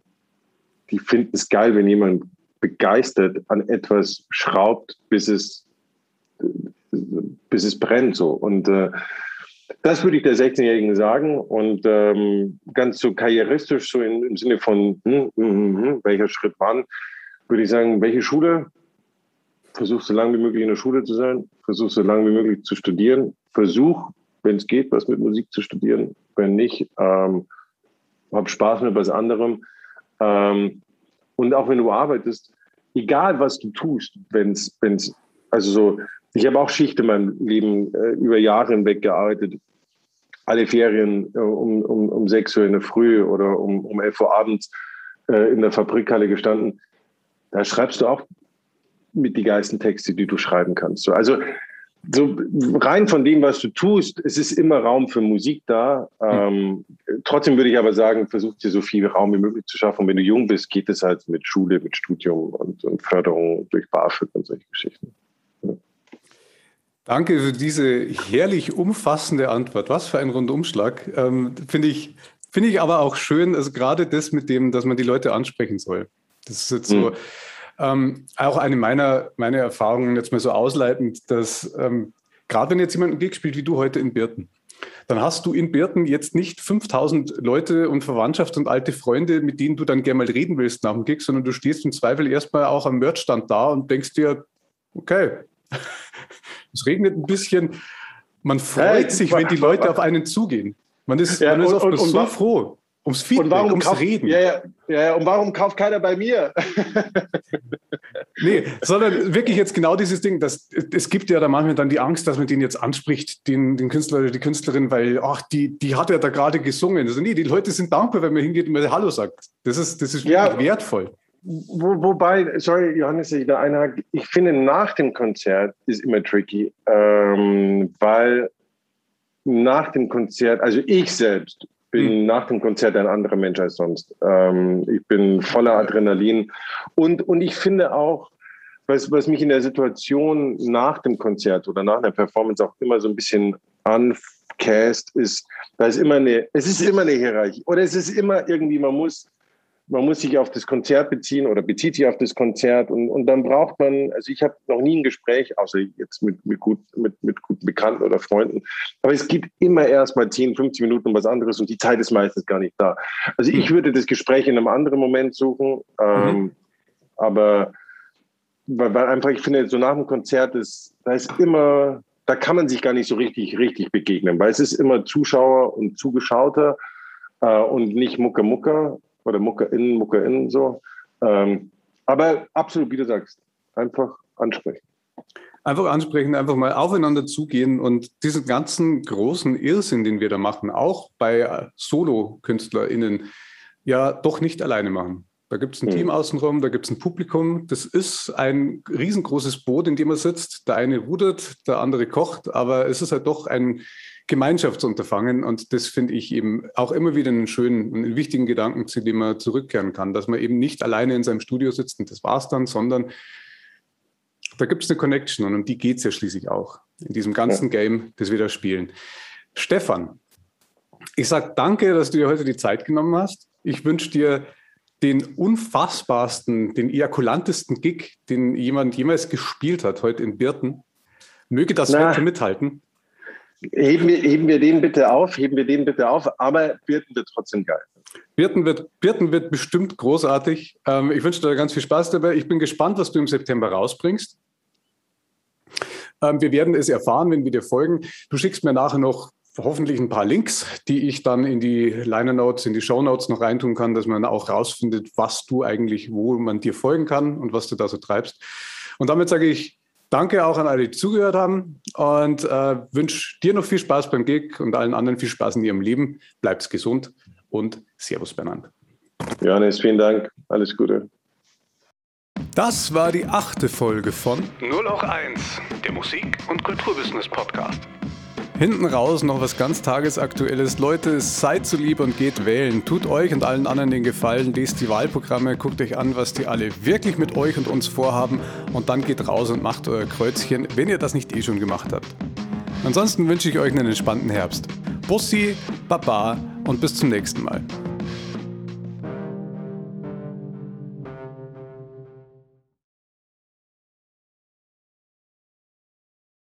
Speaker 3: die finden es geil, wenn jemand begeistert an etwas schraubt, bis es, bis es brennt, so. Und, äh, das würde ich der 16-Jährigen sagen. Und ähm, ganz so karrieristisch, so in, im Sinne von, hm, hm, hm, hm, welcher Schritt wann, würde ich sagen, welche Schule? Versuch so lange wie möglich in der Schule zu sein. Versuch so lange wie möglich zu studieren. Versuch, wenn es geht, was mit Musik zu studieren. Wenn nicht, ähm, hab Spaß mit was anderem. Ähm, und auch wenn du arbeitest, egal was du tust, wenn es, also so, ich habe auch Schicht in meinem Leben äh, über Jahre hinweg gearbeitet. Alle Ferien äh, um, um, um 6 Uhr in der Früh oder um, um 11 Uhr abends äh, in der Fabrikhalle gestanden. Da schreibst du auch mit die geilsten Texte, die du schreiben kannst. So, also so rein von dem, was du tust, es ist immer Raum für Musik da. Ähm, trotzdem würde ich aber sagen, versuch dir so viel Raum wie möglich zu schaffen. Und wenn du jung bist, geht es halt mit Schule, mit Studium und, und Förderung durch BAföG und solche Geschichten.
Speaker 2: Danke für diese herrlich umfassende Antwort. Was für ein Rundumschlag. Ähm, Finde ich, finde ich aber auch schön, also gerade das mit dem, dass man die Leute ansprechen soll. Das ist jetzt so mhm. ähm, auch eine meiner, meiner Erfahrungen jetzt mal so ausleitend, dass ähm, gerade wenn jetzt jemand einen Gig spielt wie du heute in Birten, dann hast du in Birten jetzt nicht 5000 Leute und Verwandtschaft und alte Freunde, mit denen du dann gerne mal reden willst nach dem Gig, sondern du stehst im Zweifel erstmal auch am Merchstand da und denkst dir, okay, es regnet ein bisschen. Man freut sich, wenn die Leute auf einen zugehen. Man ist, ja, man ist und, oft und, so und, froh. Ums Feedback, und warum ums
Speaker 3: kauft,
Speaker 2: Reden.
Speaker 3: Ja, ja, ja, und warum kauft keiner bei mir?
Speaker 2: nee, sondern wirklich jetzt genau dieses Ding, dass es gibt ja da manchmal dann die Angst, dass man den jetzt anspricht, den, den Künstler oder die Künstlerin, weil, ach, die, die hat ja da gerade gesungen. Also nee, die Leute sind dankbar, wenn man hingeht und mal Hallo sagt. Das ist, das ist ja, wertvoll.
Speaker 3: Wo, wobei, sorry, Johannes, ich da einhake, ich finde, nach dem Konzert ist immer tricky, ähm, weil nach dem Konzert, also ich selbst bin mhm. nach dem Konzert ein anderer Mensch als sonst. Ähm, ich bin voller Adrenalin und, und ich finde auch, was, was mich in der Situation nach dem Konzert oder nach einer Performance auch immer so ein bisschen ancast, ist, da ist immer eine, es ist immer eine Hierarchie oder es ist immer irgendwie, man muss man muss sich auf das Konzert beziehen oder bezieht sich auf das Konzert und, und dann braucht man, also ich habe noch nie ein Gespräch, außer jetzt mit, mit, gut, mit, mit guten Bekannten oder Freunden, aber es gibt immer erst mal 10, 15 Minuten um was anderes und die Zeit ist meistens gar nicht da. Also ich würde das Gespräch in einem anderen Moment suchen, ähm, mhm. aber weil, weil einfach, ich finde, so nach dem Konzert ist, da ist immer, da kann man sich gar nicht so richtig, richtig begegnen, weil es ist immer Zuschauer und Zugeschauter äh, und nicht Mucke Mucke oder MuckerInnen, MuckerInnen so. Ähm, aber absolut, wie du sagst, einfach ansprechen.
Speaker 2: Einfach ansprechen, einfach mal aufeinander zugehen und diesen ganzen großen Irrsinn, den wir da machen, auch bei Solo-KünstlerInnen, ja doch nicht alleine machen. Da gibt es ein mhm. Team außenrum, da gibt es ein Publikum. Das ist ein riesengroßes Boot, in dem man sitzt. Der eine rudert, der andere kocht, aber es ist halt doch ein Gemeinschaftsunterfangen. Und das finde ich eben auch immer wieder einen schönen und einen wichtigen Gedanken, zu dem man zurückkehren kann, dass man eben nicht alleine in seinem Studio sitzt und das war's dann, sondern da gibt es eine Connection und um die geht es ja schließlich auch in diesem ganzen ja. Game, das wir da spielen. Stefan, ich sage danke, dass du dir heute die Zeit genommen hast. Ich wünsche dir den unfassbarsten, den ejakulantesten Gig, den jemand jemals gespielt hat, heute in Birten. Möge das Na, Wetter mithalten.
Speaker 3: Heben wir, heben wir den bitte auf, heben wir den bitte auf, aber Birten wird trotzdem geil.
Speaker 2: Birten wird, Birten wird bestimmt großartig. Ähm, ich wünsche dir ganz viel Spaß dabei. Ich bin gespannt, was du im September rausbringst. Ähm, wir werden es erfahren, wenn wir dir folgen. Du schickst mir nachher noch hoffentlich ein paar Links, die ich dann in die Liner Notes, in die Show Notes noch reintun kann, dass man auch rausfindet, was du eigentlich, wo man dir folgen kann und was du da so treibst. Und damit sage ich Danke auch an alle, die zugehört haben und äh, wünsche dir noch viel Spaß beim Gig und allen anderen viel Spaß in ihrem Leben. Bleibt gesund und Servus beieinander.
Speaker 3: Johannes, vielen Dank. Alles Gute.
Speaker 2: Das war die achte Folge von
Speaker 1: 0 auch 1, der Musik- und Kulturbusiness Podcast.
Speaker 2: Hinten raus noch was ganz tagesaktuelles. Leute, seid so lieb und geht wählen. Tut euch und allen anderen den Gefallen, lest die Wahlprogramme, guckt euch an, was die alle wirklich mit euch und uns vorhaben und dann geht raus und macht euer Kreuzchen, wenn ihr das nicht eh schon gemacht habt. Ansonsten wünsche ich euch einen entspannten Herbst. Bussi, Baba und bis zum nächsten Mal.